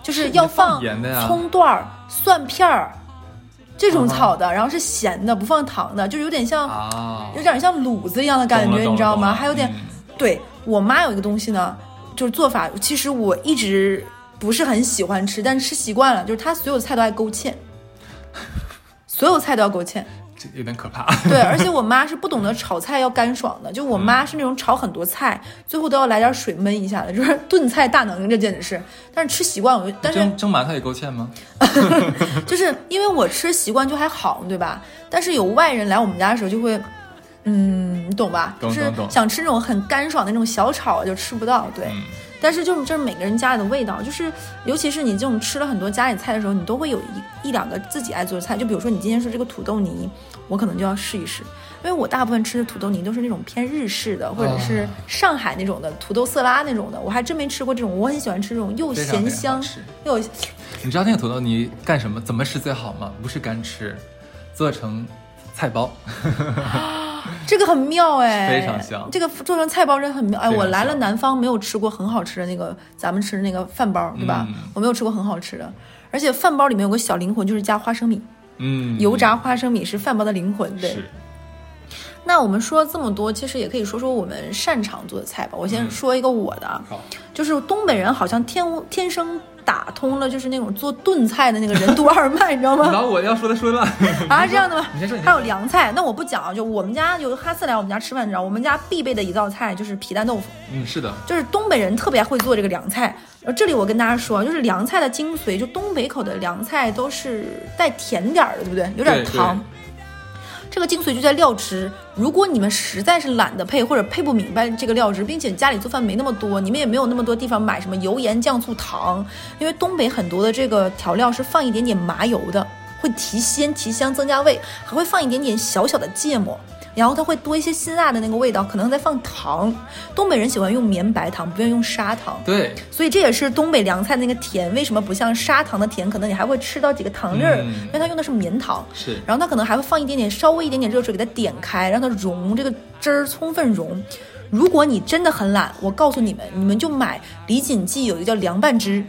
Speaker 1: 就是要
Speaker 2: 放
Speaker 1: 葱段儿、蒜片儿这种炒的，然后是咸的，不放糖的，就有点像、
Speaker 2: 啊，
Speaker 1: 有点像卤子一样的感觉，你知道吗？还有点，
Speaker 2: 嗯
Speaker 1: 对我妈有一个东西呢，就是做法，其实我一直不是很喜欢吃，但是吃习惯了，就是他所有菜都爱勾芡，所有菜都要勾芡。
Speaker 2: 这有点可怕。
Speaker 1: 对，而且我妈是不懂得炒菜要干爽的，就我妈
Speaker 2: 嗯
Speaker 1: 是那种炒很多菜，最后都要来点水焖一下的，就是 炖菜大能，这简直是。但是吃习惯，我就但是
Speaker 2: 蒸蒸馒头也勾芡吗？
Speaker 1: 就是因为我吃习惯就还好，对吧？但是有外人来我们家的时候就会，嗯，你懂吧？就是
Speaker 2: 懂懂懂
Speaker 1: 想吃那种很干爽的那种小炒就吃不到，对。
Speaker 2: 嗯，
Speaker 1: 但是就是这是每个人家里的味道，就是尤其是你这种吃了很多家里菜的时候，你都会有一一两个自己爱做的菜。就比如说你今天说这个土豆泥，我可能就要试一试，因为我大部分吃的土豆泥都是那种偏日式的，或者是
Speaker 2: 啊
Speaker 1: 上海那种的土豆色拉那种的，我还真没吃过这种。我很喜欢吃这种又咸香又
Speaker 2: 你知道那个土豆泥干什么？怎么吃最好吗？不是干吃，做成菜包。
Speaker 1: 这个很妙哎，
Speaker 2: 非常香
Speaker 1: 这个做成菜包真的很妙哎，我来了南方没有吃过很好吃的那个咱们吃的那个饭包，对吧？
Speaker 2: 嗯
Speaker 1: 我没有吃过很好吃的，而且饭包里面有个小灵魂，就是加花生米，
Speaker 2: 嗯，
Speaker 1: 油炸花生米是饭包的灵魂。对，
Speaker 2: 是
Speaker 1: 那我们说了这么多，其实也可以说说我们擅长做的菜吧。我先
Speaker 2: 嗯
Speaker 1: 说一个我的啊，
Speaker 2: 好。
Speaker 1: 就是东北人好像天天生打通了，就是那种做炖菜的那个人督二脉，你知道吗？
Speaker 2: 然后我要说的说了，
Speaker 1: 啊，这样的吗？
Speaker 2: 你先说，
Speaker 1: 还有凉菜，那我不讲啊，就我们家有哈斯来我们家吃饭，你知道，我们家必备的一道菜就是皮蛋豆腐，
Speaker 2: 嗯，是的，
Speaker 1: 就是东北人特别会做这个凉菜。呃，这里我跟大家说，就是凉菜的精髓，就东北口的凉菜都是带甜点儿的，对不对？有点
Speaker 2: 对对
Speaker 1: 糖。这个精髓就在料汁。如果你们实在是懒得配，或者配不明白这个料汁，并且家里做饭没那么多，你们也没有那么多地方买什么油盐酱醋糖，因为东北很多的这个调料是放一点点麻油的，会提鲜提香增加味，还会放一点点小小的芥末。然后它会多一些辛辣的那个味道，可能再放糖。东北人喜欢用绵白糖，不愿意用砂糖。
Speaker 2: 对，
Speaker 1: 所以这也是东北凉菜那个甜，为什么不像砂糖的甜？可能你还会吃到几个糖粒儿，
Speaker 2: 嗯
Speaker 1: 因为它用的是绵糖。
Speaker 2: 是
Speaker 1: 然后它可能还会放一点点，稍微一点点热水给它点开，让它融，这个汁儿充分融。如果你真的很懒，我告诉你们，你们就买李锦记有一个叫凉拌汁，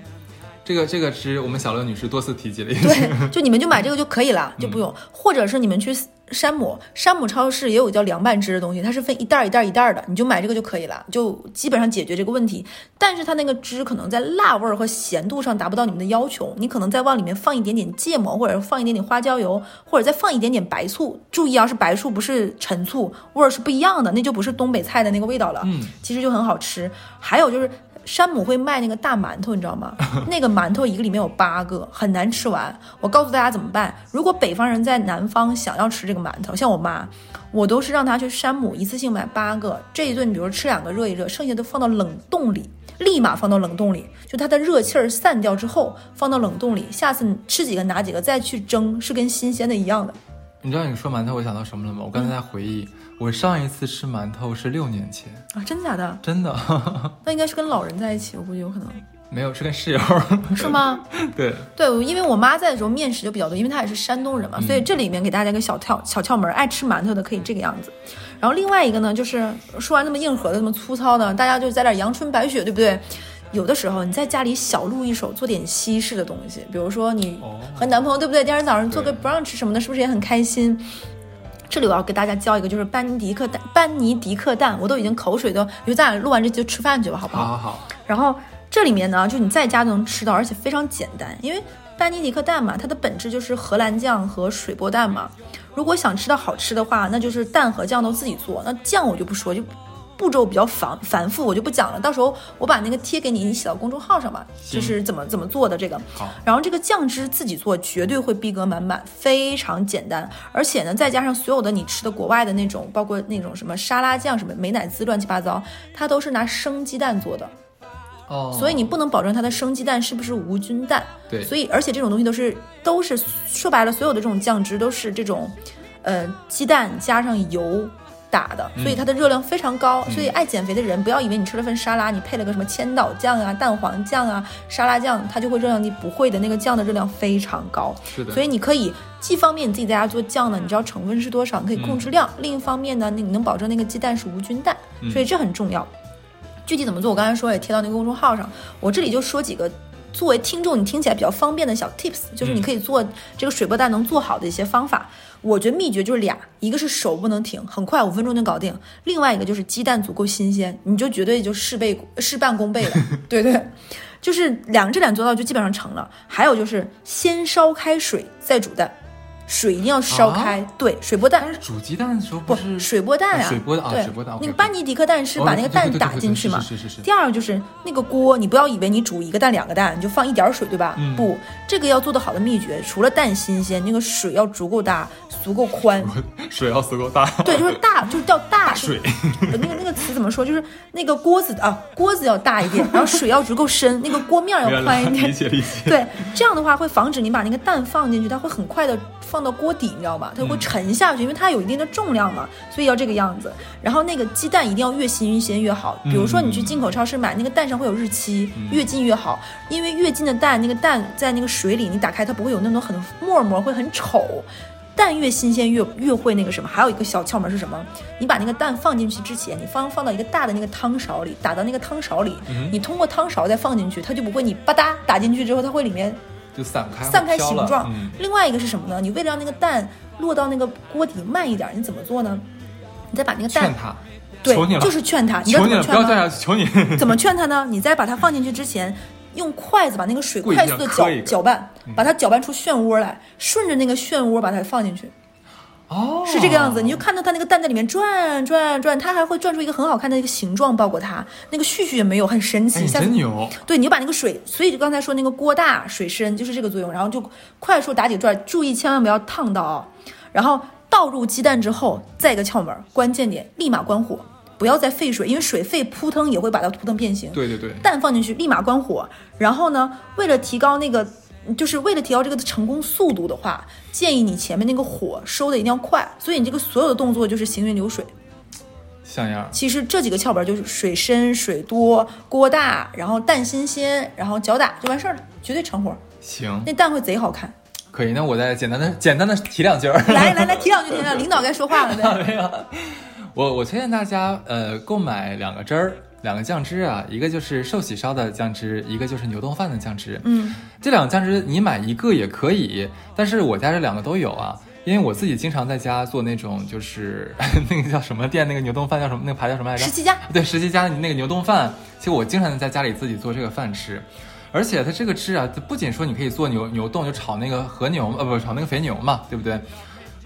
Speaker 2: 这个这个汁，我们小乐女士多次提及了。
Speaker 1: 对，就你们就买这个就可以了，就不用，或者是你们去山姆，山姆超市也有叫凉拌汁的东西，它是分一袋一袋一袋的，你就买这个就可以了，就基本上解决这个问题。但是它那个汁可能在辣味儿和咸度上达不到你们的要求，你可能再往里面放一点点芥末，或者放一点点花椒油，或者再放一点点白醋。注意啊，是白醋，不是陈醋，味儿是不一样的，那就不是东北菜的那个味道了。
Speaker 2: 嗯，
Speaker 1: 其实就很好吃。还有就是。山姆会卖那个大馒头，你知道吗？那个馒头一个里面有八个，很难吃完。我告诉大家怎么办：如果北方人在南方想要吃这个馒头，像我妈，我都是让她去山姆一次性买八个。这一顿，比如吃两个热一热，剩下都放到冷冻里，立马放到冷冻里，就它的热气儿散掉之后放到冷冻里。下次吃几个拿几个再去蒸，是跟新鲜的一样的。
Speaker 2: 你知道你说馒头我想到什么了吗？我刚才在回忆。我上一次吃馒头是六年前
Speaker 1: 啊，真的假的？
Speaker 2: 真的，
Speaker 1: 那应该是跟老人在一起，我估计有可能。
Speaker 2: 没有，是跟室友。
Speaker 1: 是吗？
Speaker 2: 对
Speaker 1: 对，因为我妈在的时候面食就比较多，因为她也是山东人嘛，所以这里面给大家一个小窍小窍门，爱吃馒头的可以这个样子。然后另外一个呢，就是说完那么硬核的、那么粗糙的，大家就在点阳春白雪，对不对？有的时候你在家里小露一手，做点西式的东西，比如说你和男朋友，对不对？第二天早上做个 brunch 什么的，是不是也很开心？这里我要给大家教一个，就是班尼迪克蛋，班尼迪克蛋，我都已经口水都，因为咱俩录完这就吃饭去吧，好不
Speaker 2: 好？好，好。
Speaker 1: 然后这里面呢，就你在家都能吃到，而且非常简单，因为班尼迪克蛋嘛，它的本质就是荷兰酱和水波蛋嘛。如果想吃到好吃的话，那就是蛋和酱都自己做，那酱我就不说就。步骤比较繁繁复，我就不讲了。到时候我把那个贴给你，你写到公众号上吧。就是怎么怎么做的这个。
Speaker 2: 好。
Speaker 1: 然后这个酱汁自己做，绝对会逼格满满，非常简单。而且呢，再加上所有的你吃的国外的那种，包括那种什么沙拉酱、什么美乃滋，乱七八糟，它都是拿生鸡蛋做的。
Speaker 2: 哦。
Speaker 1: 所以你不能保证它的生鸡蛋是不是无菌蛋。
Speaker 2: 对。
Speaker 1: 所以，而且这种东西都是都是说白了，所有的这种酱汁都是这种，呃，鸡蛋加上油。打的，所以它的热量非常高，所以爱减肥的人不要以为你吃了份沙拉，你配了个什么千岛酱啊、蛋黄酱啊、沙拉酱，它就会热量低，不会的，那个酱的热量非常高。
Speaker 2: 是的，
Speaker 1: 所以你可以既方便你自己在家做酱呢，你知道成分是多少，你可以控制量；另一方面呢，那你能保证那个鸡蛋是无菌蛋，所以这很重要。具体怎么做，我刚才说也贴到那个公众号上，我这里就说几个作为听众你听起来比较方便的小 tips，就是你可以做这个水波蛋能做好的一些方法。我觉得秘诀就是俩，一个是手不能停，很快五分钟就搞定；另外一个就是鸡蛋足够新鲜，你就绝对就事倍事半功倍了。对对，就是两这两做到就基本上成了。还有就是先烧开水再煮蛋。水一定要烧开，对，水波蛋。
Speaker 2: 但是煮鸡蛋的时候
Speaker 1: 不
Speaker 2: 是
Speaker 1: 水波蛋
Speaker 2: 呀？水波
Speaker 1: 啊，
Speaker 2: 水波蛋。
Speaker 1: 那个班尼迪克蛋是把那个蛋打进去嘛？
Speaker 2: 是是是。
Speaker 1: 第二个就是那个锅，你不要以为你煮一个蛋两个蛋，你就放一点水，对吧？不，这个要做的好的秘诀，除了蛋新鲜，那个水要足够大，足够宽。
Speaker 2: 水要足够大。
Speaker 1: 对，就是大，就是叫大
Speaker 2: 水。
Speaker 1: 那个那个词怎么说？就是那个锅子啊，锅子要大一点，然后水要足够深，那个锅面要宽一点。
Speaker 2: 理解理解。
Speaker 1: 对，这样的话会防止你把那个蛋放进去，它会很快的。放到锅底，你知道吧？它会沉下去，因为它有一定的重量嘛，所以要这个样子。然后那个鸡蛋一定要越新鲜越好。比如说你去进口超市买那个蛋上会有日期，越近越好，因为越近的蛋，那个蛋在那个水里，你打开它不会有那种很沫沫，会很丑。蛋越新鲜越越会那个什么。还有一个小窍门是什么？你把那个蛋放进去之前，你放放到一个大的那个汤勺里，打到那个汤勺里，你通过汤勺再放进去，它就不会你吧嗒打进去之后，它会里面。
Speaker 2: 就散开，
Speaker 1: 散开形状。另外一个是什么呢？你为了让那个蛋落到那个锅底慢一点，你怎么做呢？你再把那个蛋，
Speaker 2: 劝他，
Speaker 1: 对，就是劝他。
Speaker 2: 求
Speaker 1: 你了，
Speaker 2: 不要掉下去，求你。
Speaker 1: 怎么劝他呢？你在把它放进去之前，用筷子把那个水快速的搅搅拌，把它搅拌出漩涡来，顺着那个漩涡把它放进去。
Speaker 2: 哦，
Speaker 1: 是这个样子，你就看到它那个蛋在里面转转转，它还会转出一个很好看的一个形状，包裹它那个絮絮也没有，很神奇。
Speaker 2: 真牛！
Speaker 1: 对，你就把那个水，所以就刚才说那个锅大水深就是这个作用，然后就快速打几转，注意千万不要烫到啊。然后倒入鸡蛋之后，再一个窍门，关键点，立马关火，不要再沸水，因为水沸扑腾也会把它扑腾变形。
Speaker 2: 对对对，
Speaker 1: 蛋放进去立马关火，然后呢，为了提高那个。就是为了提高这个成功速度的话，建议你前面那个火收的一定要快，所以你这个所有的动作就是行云流水，
Speaker 2: 像样。
Speaker 1: 其实这几个窍门就是水深、水多、锅大，然后蛋新鲜，然后搅打就完事儿了，绝对成活。
Speaker 2: 行，
Speaker 1: 那蛋会贼好看。
Speaker 2: 可以，那我再简单的简单的提两句儿。
Speaker 1: 来来来，提两句，提两句，领导该说话了呗。
Speaker 2: 没有，我我推荐大家呃购买两个汁儿。两个酱汁啊，一个就是寿喜烧的酱汁，一个就是牛顿饭的酱汁。
Speaker 1: 嗯，
Speaker 2: 这两个酱汁你买一个也可以，但是我家这两个都有啊。因为我自己经常在家做那种，就是 那个叫什么店，那个牛洞饭叫什么？那个牌叫什么来着？
Speaker 1: 十七家。
Speaker 2: 对，十七家的那个牛洞饭，其实我经常在家里自己做这个饭吃。而且它这个汁啊，它不仅说你可以做牛牛冻，就炒那个和牛，呃，不，炒那个肥牛嘛，对不对？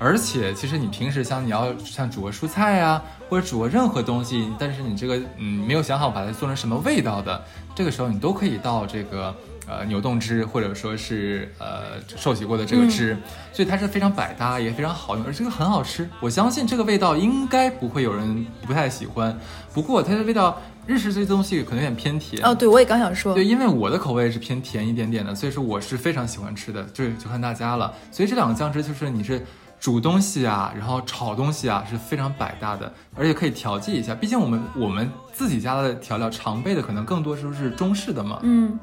Speaker 2: 而且其实你平时像你要像煮个蔬菜呀，或者煮个任何东西，但是你这个嗯没有想好把它做成什么味道的，这个时候你都可以倒这个。呃，牛冻汁或者说是呃寿喜锅的这个汁，所以它是非常百搭，也非常好用，而这个很好吃。我相信这个味道应该不会有人不太喜欢。不过它的味道，日式这些东西可能有点偏甜。
Speaker 1: 哦，对，我也刚想说。
Speaker 2: 对，因为我的口味是偏甜一点点的，所以说我是非常喜欢吃的，就就看大家了。所以这两个酱汁就是你是煮东西啊，然后炒东西啊，是非常百搭的，而且可以调剂一下。毕竟我们我们自己家的调料常备的可能更多时候是中式的嘛。
Speaker 1: 嗯。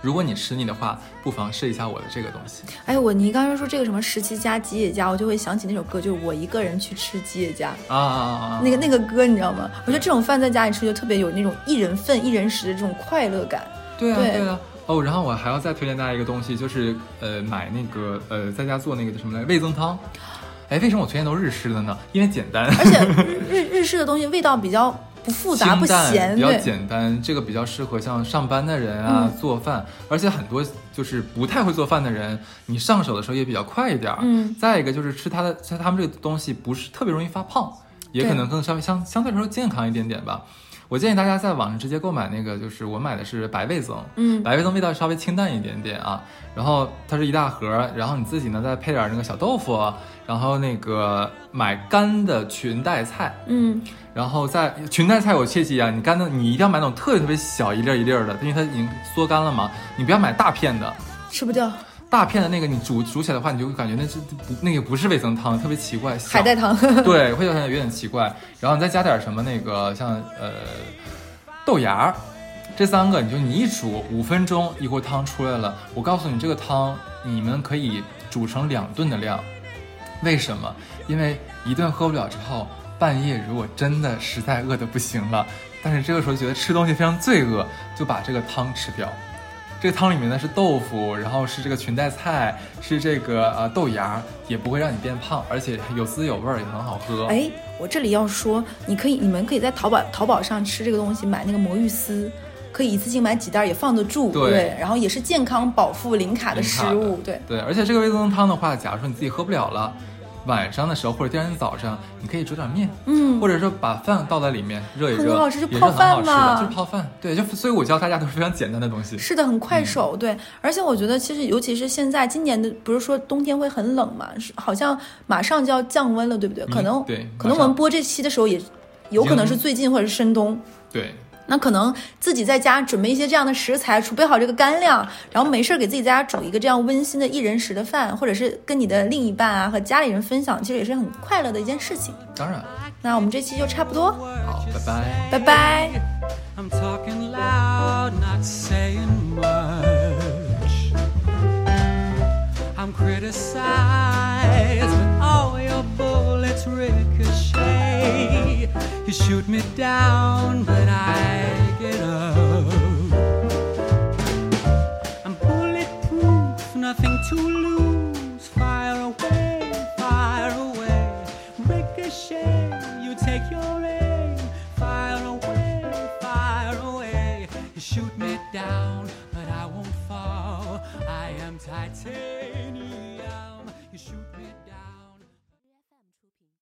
Speaker 2: 如果你吃腻的话，不妨试一下我的这个东西。
Speaker 1: 哎，我你刚才说这个什么十七家吉野家，我就会想起那首歌，就是我一个人去吃吉野家
Speaker 2: 啊啊啊！
Speaker 1: 那个那个歌你知道吗？我觉得这种饭在家里吃就特别有那种一人份一人食的这种快乐感。
Speaker 2: 对啊对啊。哦，然后我还要再推荐大家一个东西，就是呃买那个呃在家做那个什么来味增汤。哎，为什么我推荐都日式的呢？因为简单，
Speaker 1: 而且日日式的东西味道比较。不复杂不咸，
Speaker 2: 比较简单，这个比较适合像上班的人啊做饭，而且很多就是不太会做饭的人，你上手的时候也比较快一点。
Speaker 1: 嗯，
Speaker 2: 再一个就是吃它的，像他们这个东西不是特别容易发胖，也可能更稍微相相对来说健康一点点吧。我建议大家在网上直接购买那个，就是我买的是白味增，
Speaker 1: 嗯，
Speaker 2: 白味增味道稍微清淡一点点啊。然后它是一大盒，然后你自己呢再配点那个小豆腐，然后那个买干的裙带菜，
Speaker 1: 嗯，
Speaker 2: 然后在裙带菜我切记啊，你干的你一定要买那种特别特别小一粒一粒的，因为它已经缩干了嘛，你不要买大片的，
Speaker 1: 吃不掉。
Speaker 2: 大片的那个你煮煮起来的话，你就会感觉那是不那个不是味增汤，特别奇怪。
Speaker 1: 海带汤。
Speaker 2: 对，会有点有点奇怪。然后你再加点什么那个像呃豆芽，这三个你就你一煮五分钟，一锅汤出来了。我告诉你，这个汤你们可以煮成两顿的量。为什么？因为一顿喝不了之后，半夜如果真的实在饿得不行了，但是这个时候觉得吃东西非常罪恶，就把这个汤吃掉。这个汤里面呢是豆腐，然后是这个裙带菜，是这个呃豆芽，也不会让你变胖，而且有滋有味儿，也很好喝。
Speaker 1: 哎，我这里要说，你可以，你们可以在淘宝淘宝上吃这个东西，买那个魔芋丝，可以一次性买几袋也放得住。
Speaker 2: 对，
Speaker 1: 然后也是健康饱腹零卡的食物。对
Speaker 2: 对，而且这个味增汤的话，假如说你自己喝不了了。晚上的时候或者第二天早上，你可以煮点面，
Speaker 1: 嗯，
Speaker 2: 或者说把饭倒在里面热一热，
Speaker 1: 很好吃，
Speaker 2: 就
Speaker 1: 泡饭
Speaker 2: 嘛，就是泡饭。对，就所以，我教大家都是非常简单的东西。
Speaker 1: 是的，很快手。对，而且我觉得，其实尤其是现在今年的，不是说冬天会很冷嘛，是好像马上就要降温了，对不对？可能
Speaker 2: 对，
Speaker 1: 可能我们播这期的时候也有可能是最近或者是深冬。
Speaker 2: 对。
Speaker 1: 那可能自己在家准备一些这样的食材，储备好这个干粮，然后没事儿给自己在家煮一个这样温馨的一人食的饭，或者是跟你的另一半啊和家里人分享，其实也是很快乐的一件事情。
Speaker 2: 当然，
Speaker 1: 那我们这期就差不多，
Speaker 2: 好，拜拜，
Speaker 1: 拜拜。
Speaker 3: You shoot me down, but I get up. I'm bulletproof, nothing to lose. Fire away, fire away. Ricochet, you take your aim. Fire away, fire away. You shoot me down, but I won't fall. I am titanium.